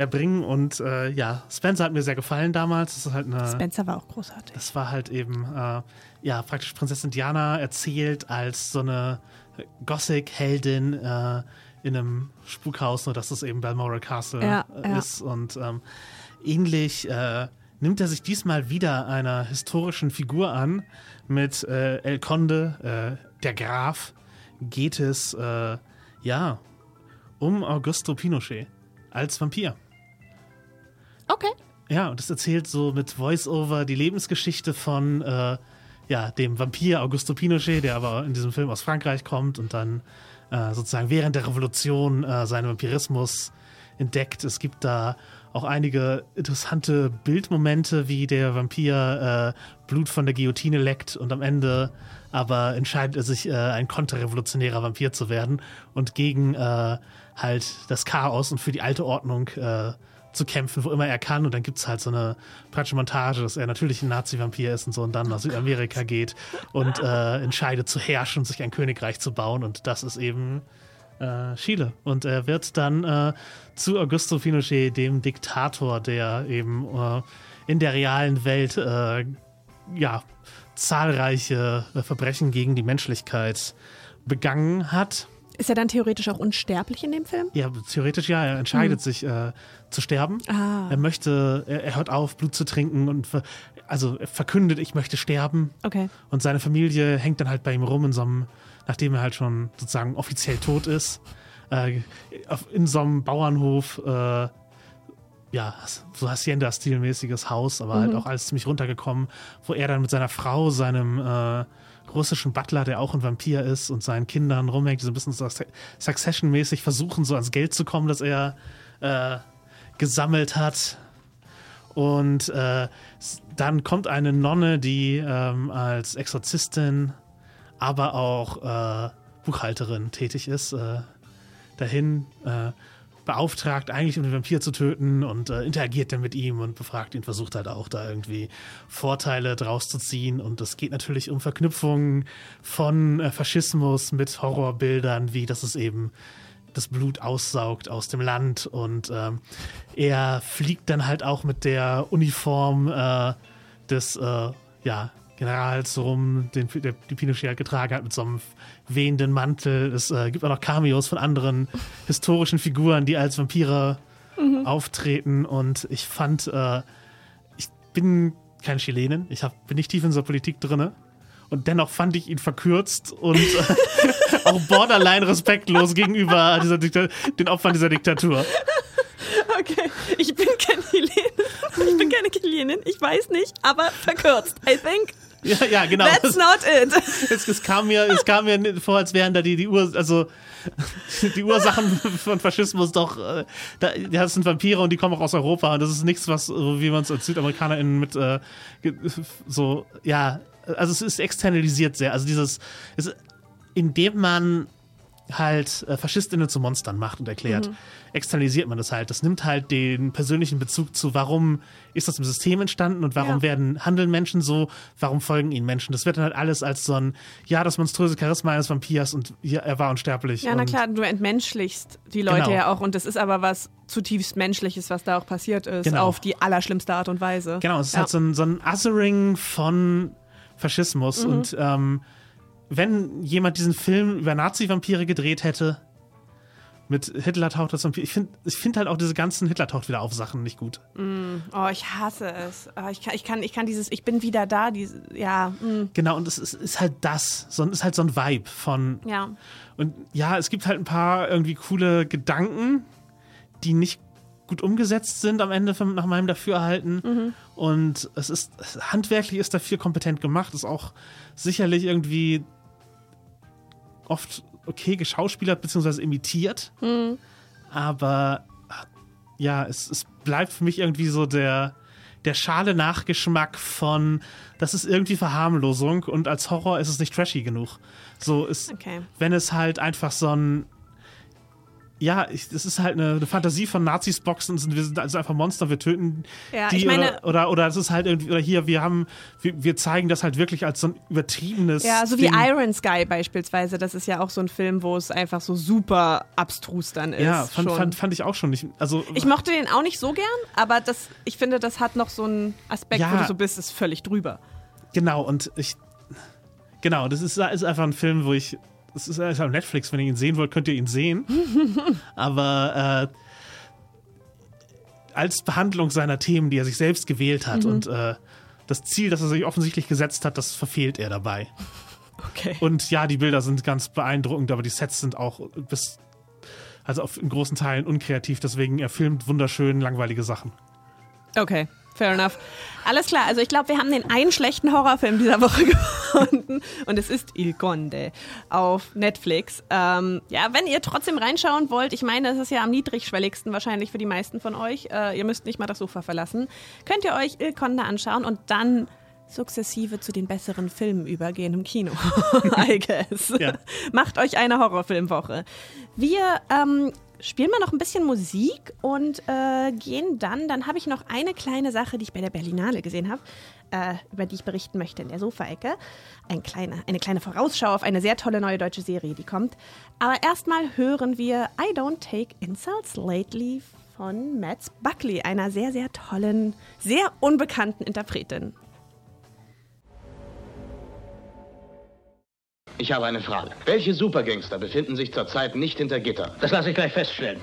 erbringen. Und äh, ja, Spencer hat mir sehr gefallen damals. Das ist halt eine, Spencer war auch großartig. das war halt eben, äh, ja, praktisch Prinzessin Diana erzählt als so eine Gothic-Heldin äh, in einem Spukhaus, nur dass es eben Balmoral Castle Ja, äh, ja. ist. Und ähm, ähnlich äh, nimmt er sich diesmal wieder einer historischen Figur an. Mit äh, El Conde, äh, der Graf, geht es, äh, ja, um Augusto Pinochet als Vampir. Okay. Ja, und es erzählt so mit Voice-Over die Lebensgeschichte von äh, ja, dem Vampir Augusto Pinochet, der aber in diesem Film aus Frankreich kommt und dann äh, sozusagen während der Revolution äh, seinen Vampirismus entdeckt. Es gibt da auch einige interessante Bildmomente, wie der Vampir äh, Blut von der Guillotine leckt und am Ende aber entscheidet er sich, äh, ein konterrevolutionärer Vampir zu werden und gegen äh, halt das Chaos und für die alte Ordnung äh, zu kämpfen, wo immer er kann. Und dann gibt es halt so eine praktische Montage, dass er natürlich ein Nazi-Vampir ist und so und dann nach Südamerika geht und äh, entscheidet zu herrschen sich ein Königreich zu bauen. Und das ist eben äh, Chile. Und er wird dann äh, zu Augusto Pinochet, dem Diktator, der eben äh, in der realen Welt äh, ja, zahlreiche äh, Verbrechen gegen die Menschlichkeit begangen hat. Ist er dann theoretisch auch unsterblich in dem Film? Ja, theoretisch ja. Er entscheidet Hm. sich äh, zu sterben. Ah. Er möchte, er, er hört auf, Blut zu trinken und ver, also er verkündet, ich möchte sterben. Okay. Und seine Familie hängt dann halt bei ihm rum in so einem, nachdem er halt schon sozusagen offiziell tot ist, äh, in so einem Bauernhof, äh, ja, so Hacienda-stilmäßiges Haus, aber halt Mhm. auch alles ziemlich runtergekommen, wo er dann mit seiner Frau, seinem äh, russischen Butler, der auch ein Vampir ist, und seinen Kindern rumhängt, die so ein bisschen so Succession-mäßig versuchen, so ans Geld zu kommen, das er äh, gesammelt hat. Und äh, dann kommt eine Nonne, die ähm, als Exorzistin, aber auch äh, Buchhalterin tätig ist, äh, dahin äh, beauftragt, eigentlich um den Vampir zu töten und äh, interagiert dann mit ihm und befragt ihn, versucht halt auch da irgendwie Vorteile draus zu ziehen. Und es geht natürlich um Verknüpfungen von äh, Faschismus mit Horrorbildern, wie das es eben das Blut aussaugt aus dem Land und ähm, er fliegt dann halt auch mit der Uniform äh, des ja, Generals rum, den der, die Pinochet halt getragen hat, mit so einem wehenden Mantel. Es äh, gibt auch noch Cameos von anderen historischen Figuren, die als Vampire Mhm. auftreten und ich fand, äh, ich bin kein Chilenin, ich hab, bin nicht tief in so Politik drinne. Und dennoch fand ich ihn verkürzt und äh, auch borderline respektlos gegenüber dieser Dikta den Opfern dieser Diktatur. Okay, ich bin keine Chilenin. Ich bin keine Chilenin, ich weiß nicht, aber verkürzt. I think Ja, ja genau. that's not it. Es, es, kam mir, es kam mir vor, als wären da die, die Ur, also die Ursachen von Faschismus doch, äh, da, das sind Vampire und die kommen auch aus Europa und das ist nichts, was, so wie man es als SüdamerikanerInnen mit äh, so, ja, also es ist externalisiert sehr. Also dieses, es, indem man halt äh, FaschistInnen zu Monstern macht und erklärt, Mhm. externalisiert man das halt. Das nimmt halt den persönlichen Bezug zu, warum ist das im System entstanden und warum Ja. werden, handeln Menschen so, warum folgen ihnen Menschen. Das wird dann halt alles als so ein, ja, das monströse Charisma eines Vampirs und ja, er war unsterblich. Ja, na klar, du entmenschlichst die Leute Genau. ja auch und das ist aber was zutiefst Menschliches, was da auch passiert ist, Genau. auf die allerschlimmste Art und Weise. Genau, es ist ja. halt so ein, so ein Othering von Faschismus. Mhm. Und ähm, wenn jemand diesen Film über Nazi-Vampire gedreht hätte, mit Hitler taucht als Vampir, ich finde ich find halt auch diese ganzen Hitler taucht wieder auf Sachen nicht gut. Mm, oh, ich hasse es. Oh, ich, kann, ich, kann, ich kann dieses, ich bin wieder da, diese, ja. Mm, Genau, und es ist, ist halt das, so, ist halt so ein Vibe von. ja. Und ja, es gibt halt ein paar irgendwie coole Gedanken, die nicht gut umgesetzt sind am Ende von, nach meinem Dafürhalten. Mhm. Und es ist, handwerklich ist dafür kompetent gemacht, ist auch sicherlich irgendwie oft okay geschauspielert bzw. imitiert. Mhm. Aber ja, es, es bleibt für mich irgendwie so der, der schale Nachgeschmack von, das ist irgendwie Verharmlosung und als Horror ist es nicht trashy genug. So ist, Okay. wenn es halt einfach so ein, ja, ich, das ist halt eine, eine Fantasie von Nazis boxen wir sind also einfach Monster, wir töten Ja, die ich meine- oder, oder oder es ist halt irgendwie oder hier wir haben wir, wir zeigen das halt wirklich als so ein übertriebenes Ja, so wie Ding. Iron Sky beispielsweise. Das ist ja auch so ein Film, wo es einfach so super abstrus dann ist. Ja, fand, fand, fand ich auch schon nicht. Also ich mochte den auch nicht so gern, aber das, ich finde, das hat noch so einen Aspekt, Ja. wo du so bist, ist völlig drüber. Genau, und ich. Genau, das ist, ist einfach ein Film, wo ich. Das ist ist auf Netflix, wenn ihr ihn sehen wollt, könnt ihr ihn sehen. Aber äh, als Behandlung seiner Themen, die er sich selbst gewählt hat Mhm. und äh, das Ziel, das er sich offensichtlich gesetzt hat, das verfehlt er dabei. Okay. Und ja, die Bilder sind ganz beeindruckend, aber die Sets sind auch bis. Also auf, in großen Teilen unkreativ, deswegen er filmt wunderschön langweilige Sachen. Okay, fair enough. Alles klar, also ich glaube, wir haben den einen schlechten Horrorfilm dieser Woche gefunden und es ist Il Conde auf Netflix. Ähm, ja, wenn ihr trotzdem reinschauen wollt, ich meine, es ist ja am niedrigschwelligsten wahrscheinlich für die meisten von euch, äh, ihr müsst nicht mal das Sofa verlassen, könnt ihr euch Il Conde anschauen und dann sukzessive zu den besseren Filmen übergehen im Kino, I guess. Ja. Macht euch eine Horrorfilmwoche. Wir ähm, spielen mal noch ein bisschen Musik und äh, gehen dann, dann habe ich noch eine kleine Sache, die ich bei der Berlinale gesehen habe, äh, über die ich berichten möchte in der Sofaecke. Ein kleine, eine kleine Vorausschau auf eine sehr tolle neue deutsche Serie, die kommt. Aber erstmal hören wir I Don't Take Insults Lately von Mads Buckley, einer sehr, sehr tollen, sehr unbekannten Interpretin. Ich habe eine Frage. Welche Supergangster befinden sich zurzeit nicht hinter Gitter? Das lasse ich gleich feststellen.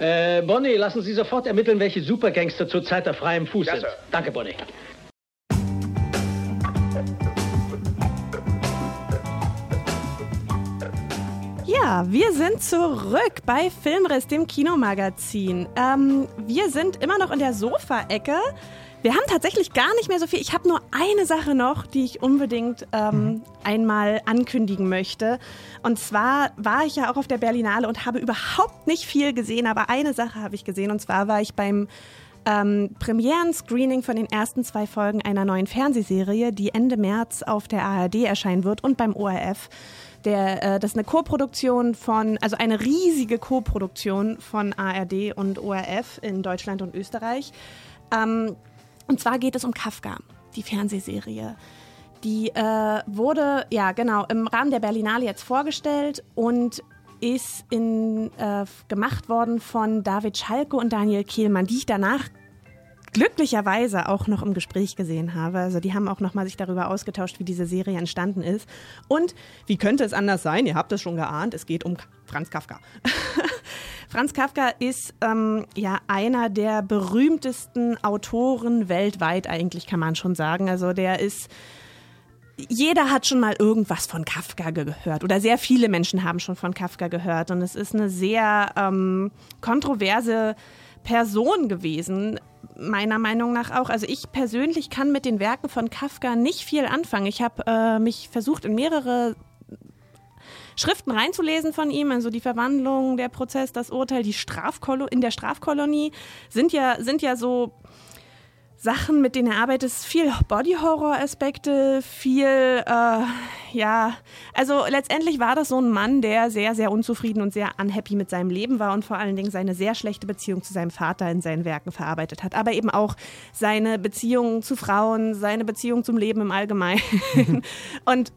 Äh, Bonnie, lassen Sie sofort ermitteln, welche Supergangster zurzeit auf freiem Fuß Ja, sind. Sir. Danke, Bonnie. Ja, wir sind zurück bei Filmriss, dem Kinomagazin. Ähm, wir sind immer noch in der Sofa-Ecke. Wir haben tatsächlich gar nicht mehr so viel. Ich habe nur eine Sache noch, die ich unbedingt ähm, einmal ankündigen möchte. Und zwar war ich ja auch auf der Berlinale und habe überhaupt nicht viel gesehen, aber eine Sache habe ich gesehen. Und zwar war ich beim ähm, Premieren-Screening von den ersten zwei Folgen einer neuen Fernsehserie, die Ende März auf der ARD erscheinen wird und beim ORF. Der, äh, das ist eine Co-Produktion von, also eine riesige Co-Produktion von ARD und ORF in Deutschland und Österreich. Ähm, und zwar geht es um Kafka, die Fernsehserie. Die äh, wurde, ja genau, im Rahmen der Berlinale jetzt vorgestellt und ist in, äh, gemacht worden von David Schalke und Daniel Kehlmann, die ich danach glücklicherweise auch noch im Gespräch gesehen habe. Also die haben auch noch mal sich darüber ausgetauscht, wie diese Serie entstanden ist. Und wie könnte es anders sein? Ihr habt es schon geahnt, es geht um Franz Kafka. Franz Kafka ist ähm, ja einer der berühmtesten Autoren weltweit, eigentlich kann man schon sagen. Also der ist jeder hat schon mal irgendwas von Kafka gehört oder sehr viele Menschen haben schon von Kafka gehört und es ist eine sehr ähm, kontroverse Person gewesen, meiner Meinung nach auch. Also ich persönlich kann mit den Werken von Kafka nicht viel anfangen. Ich habe äh, mich versucht in mehrere Schriften reinzulesen von ihm, also die Verwandlung, der Prozess, das Urteil, die Strafkolo in der Strafkolonie sind ja sind ja so Sachen, mit denen er arbeitet, viel Body-Horror-Aspekte, viel, äh, ja, also letztendlich war das so ein Mann, der sehr, sehr unzufrieden und sehr unhappy mit seinem Leben war und vor allen Dingen seine sehr schlechte Beziehung zu seinem Vater in seinen Werken verarbeitet hat, aber eben auch seine Beziehung zu Frauen, seine Beziehung zum Leben im Allgemeinen. und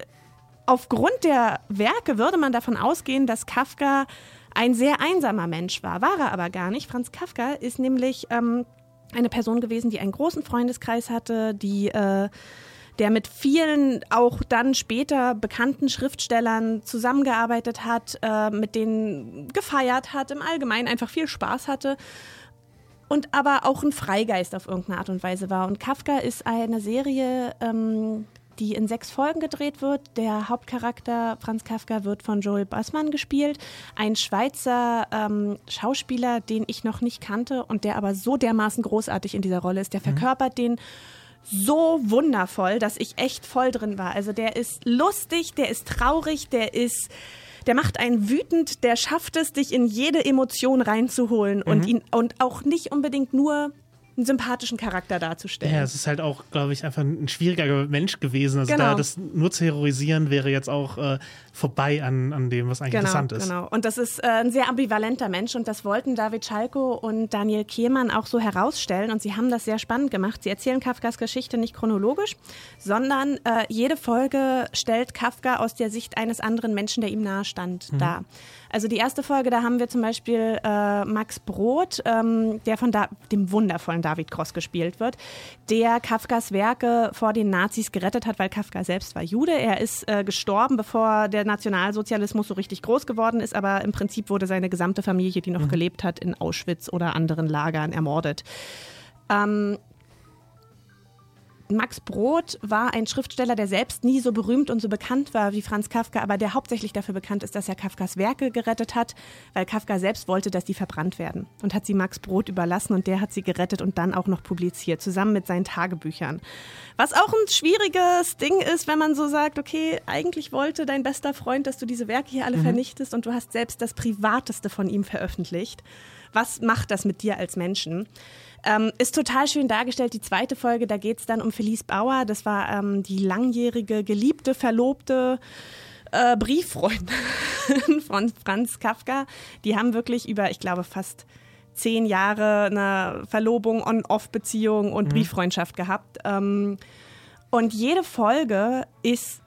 aufgrund der Werke würde man davon ausgehen, dass Kafka ein sehr einsamer Mensch war, war er aber gar nicht. Franz Kafka ist nämlich ähm, eine Person gewesen, die einen großen Freundeskreis hatte, die äh, der mit vielen auch dann später bekannten Schriftstellern zusammengearbeitet hat, äh, mit denen gefeiert hat, im Allgemeinen einfach viel Spaß hatte und aber auch ein Freigeist auf irgendeine Art und Weise war. Und Kafka ist eine Serie, ähm, die in sechs Folgen gedreht wird. Der Hauptcharakter Franz Kafka wird von Joel Bassmann gespielt, ein Schweizer ähm, Schauspieler, den ich noch nicht kannte und der aber so dermaßen großartig in dieser Rolle ist. Der verkörpert den so wundervoll, dass ich echt voll drin war. Also der ist lustig, der ist traurig, der ist der macht einen wütend, der schafft es, dich in jede Emotion reinzuholen und Mhm. ihn und auch nicht unbedingt nur einen sympathischen Charakter darzustellen. Ja, es ist halt auch, glaube ich, einfach ein schwieriger Mensch gewesen. Also Genau. da das nur zu heroisieren wäre jetzt auch äh, vorbei an, an dem, was eigentlich Genau, interessant ist. genau. Und das ist äh, ein sehr ambivalenter Mensch und das wollten David Schalko und Daniel Kehlmann auch so herausstellen und sie haben das sehr spannend gemacht. Sie erzählen Kafkas Geschichte nicht chronologisch, sondern äh, jede Folge stellt Kafka aus der Sicht eines anderen Menschen, der ihm nahe stand, Mhm. dar. Also die erste Folge, da haben wir zum Beispiel äh, Max Brod, ähm, der von da dem wundervollen David Cross gespielt wird, der Kafkas Werke vor den Nazis gerettet hat, weil Kafka selbst war Jude. Er ist äh, gestorben, bevor der Nationalsozialismus so richtig groß geworden ist, aber im Prinzip wurde seine gesamte Familie, die noch Mhm. gelebt hat, in Auschwitz oder anderen Lagern ermordet. Ähm, Max Brod war ein Schriftsteller, der selbst nie so berühmt und so bekannt war wie Franz Kafka, aber der hauptsächlich dafür bekannt ist, dass er Kafkas Werke gerettet hat, weil Kafka selbst wollte, dass die verbrannt werden und hat sie Max Brod überlassen und der hat sie gerettet und dann auch noch publiziert, zusammen mit seinen Tagebüchern. Was auch ein schwieriges Ding ist, wenn man so sagt, okay, eigentlich wollte dein bester Freund, dass du diese Werke hier alle Mhm. vernichtest und du hast selbst das Privateste von ihm veröffentlicht. Was macht das mit dir als Menschen? Ähm, ist total schön dargestellt. Die zweite Folge, da geht es dann um Felice Bauer. Das war ähm, die langjährige, geliebte, verlobte äh, Brieffreundin von Franz Kafka. Die haben wirklich über, ich glaube, fast zehn Jahre eine Verlobung, On-Off-Beziehung und Mhm. Brieffreundschaft gehabt. Ähm, und jede Folge ist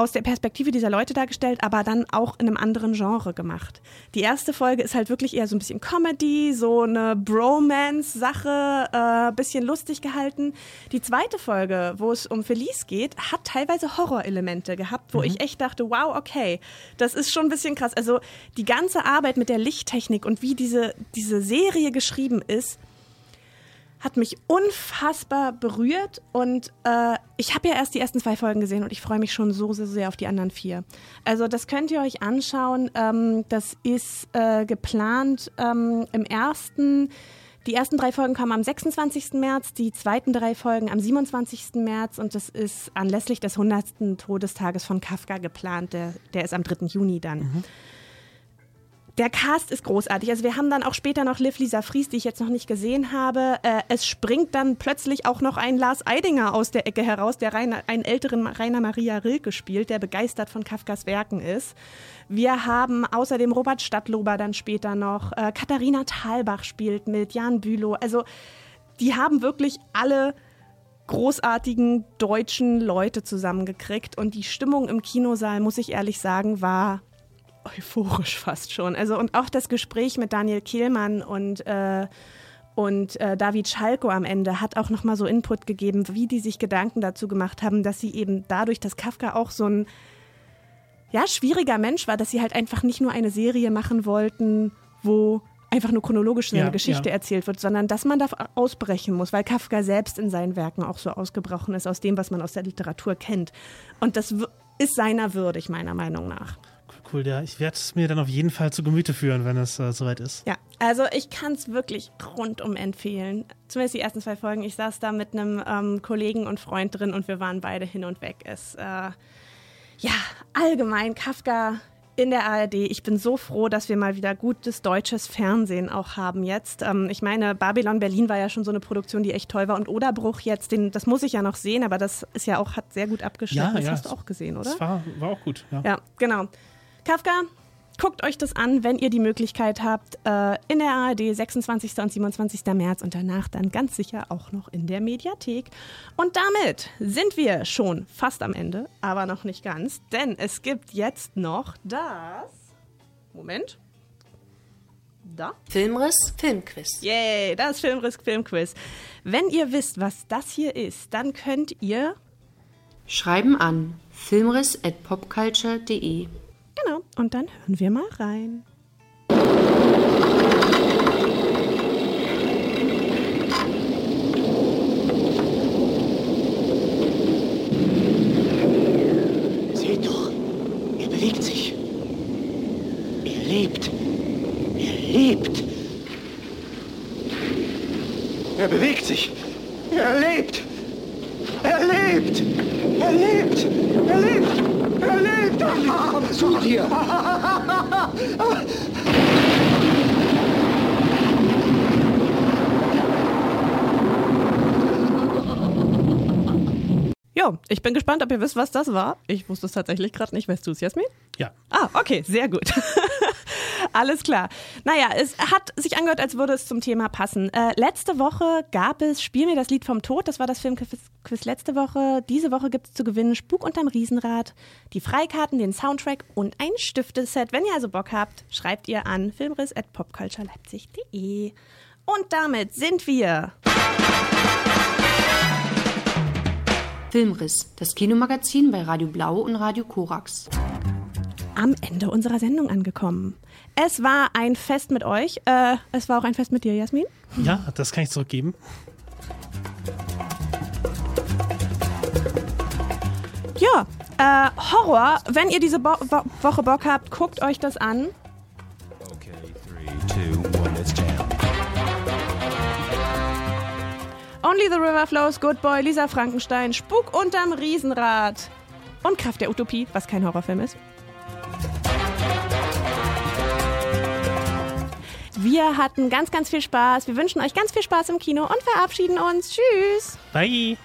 aus der Perspektive dieser Leute dargestellt, aber dann auch in einem anderen Genre gemacht. Die erste Folge ist halt wirklich eher so ein bisschen Comedy, so eine Bromance-Sache, äh, bisschen lustig gehalten. Die zweite Folge, wo es um Felice geht, hat teilweise Horrorelemente gehabt, wo Mhm. ich echt dachte, wow, okay, das ist schon ein bisschen krass. Also die ganze Arbeit mit der Lichttechnik und wie diese, diese Serie geschrieben ist, hat mich unfassbar berührt und äh, ich habe ja erst die ersten zwei Folgen gesehen und ich freue mich schon so, so sehr auf die anderen vier. Also das könnt ihr euch anschauen. Ähm, das ist äh, geplant ähm, im ersten. Die ersten drei Folgen kommen am 26. März, die zweiten drei Folgen am 27. März und das ist anlässlich des 100. Todestages von Kafka geplant. Der, der ist am 3. Juni dann. Der Cast ist großartig. Also wir haben dann auch später noch Liv Lisa Fries, die ich jetzt noch nicht gesehen habe. Äh, es springt dann plötzlich auch noch ein Lars Eidinger aus der Ecke heraus, der Rainer, einen älteren Rainer Maria Rilke spielt, der begeistert von Kafkas Werken ist. Wir haben außerdem Robert Stadtlober dann später noch. Äh, Katharina Thalbach spielt mit, Jan Bülow. Also die haben wirklich alle großartigen deutschen Leute zusammengekriegt und die Stimmung im Kinosaal, muss ich ehrlich sagen, war euphorisch fast schon. Also und auch das Gespräch mit Daniel Kehlmann und äh, und äh, David Schalko am Ende hat auch noch mal so Input gegeben, wie die sich Gedanken dazu gemacht haben, dass sie eben dadurch, dass Kafka auch so ein ja schwieriger Mensch war, dass sie halt einfach nicht nur eine Serie machen wollten, wo einfach nur chronologisch seine Ja, Geschichte ja. erzählt wird, sondern dass man da ausbrechen muss, weil Kafka selbst in seinen Werken auch so ausgebrochen ist aus dem, was man aus der Literatur kennt. Und das ist seiner würdig, meiner Meinung nach. Cool, ja. Ich werde es mir dann auf jeden Fall zu Gemüte führen, wenn es äh, soweit ist. Ja, also ich kann es wirklich rundum empfehlen. Zumindest die ersten zwei Folgen. Ich saß da mit einem ähm, Kollegen und Freund drin und wir waren beide hin und weg. Es, äh, ja, allgemein Kafka in der ARD. Ich bin so froh, dass wir mal wieder gutes deutsches Fernsehen auch haben jetzt. Ähm, ich meine, Babylon Berlin war ja schon so eine Produktion, die echt toll war. Und Oderbruch jetzt, den, das muss ich ja noch sehen, aber das ist ja auch, hat sehr gut abgeschnitten. das hast du auch gesehen, oder? Das war, war auch gut, ja. Ja, genau. Kafka, guckt euch das an, wenn ihr die Möglichkeit habt, äh, in der ARD 26. und 27. März und danach dann ganz sicher auch noch in der Mediathek. Und damit sind wir schon fast am Ende, aber noch nicht ganz, denn es gibt jetzt noch das. Moment. Da. Filmriss, Filmquiz. Yay, das Filmriss Filmquiz. Wenn ihr wisst, was das hier ist, dann könnt ihr Schreiben an filmriss.popculture.de. Genau, und dann hören wir mal rein. Seht doch, er bewegt sich. Er lebt. Er lebt. Er bewegt sich. Er lebt. Er lebt. Er lebt. Er lebt. Er lebt überlebt! Darling, komm zu dir! Ja, ich bin gespannt, ob ihr wisst, was das war. Ich wusste es tatsächlich gerade nicht. Weißt du es, Jasmin? Ja. Ah, okay, sehr gut. Alles klar. Naja, es hat sich angehört, als würde es zum Thema passen. Äh, letzte Woche gab es Spiel mir das Lied vom Tod. Das war das Filmquiz letzte Woche. Diese Woche gibt es zu gewinnen Spuk unterm Riesenrad, die Freikarten, den Soundtrack und ein Stifteset. Wenn ihr also Bock habt, schreibt ihr an filmriss.popcultureleipzig.de. Und damit sind wir. Filmriss, das Kinomagazin bei Radio Blau und Radio Korax. Am Ende unserer Sendung angekommen. Es war ein Fest mit euch. Äh, es war auch ein Fest mit dir, Jasmin. Ja, das kann ich zurückgeben. Ja, äh, Horror. Wenn ihr diese Bo Wo Woche Bock habt, guckt euch das an. Okay, three, two, one, it's jam. Only the River Flows, Good Boy, Lisa Frankenstein, Spuk unterm Riesenrad und Kraft der Utopie, was kein Horrorfilm ist. Wir hatten ganz, ganz viel Spaß. Wir wünschen euch ganz viel Spaß im Kino und verabschieden uns. Tschüss. Bye.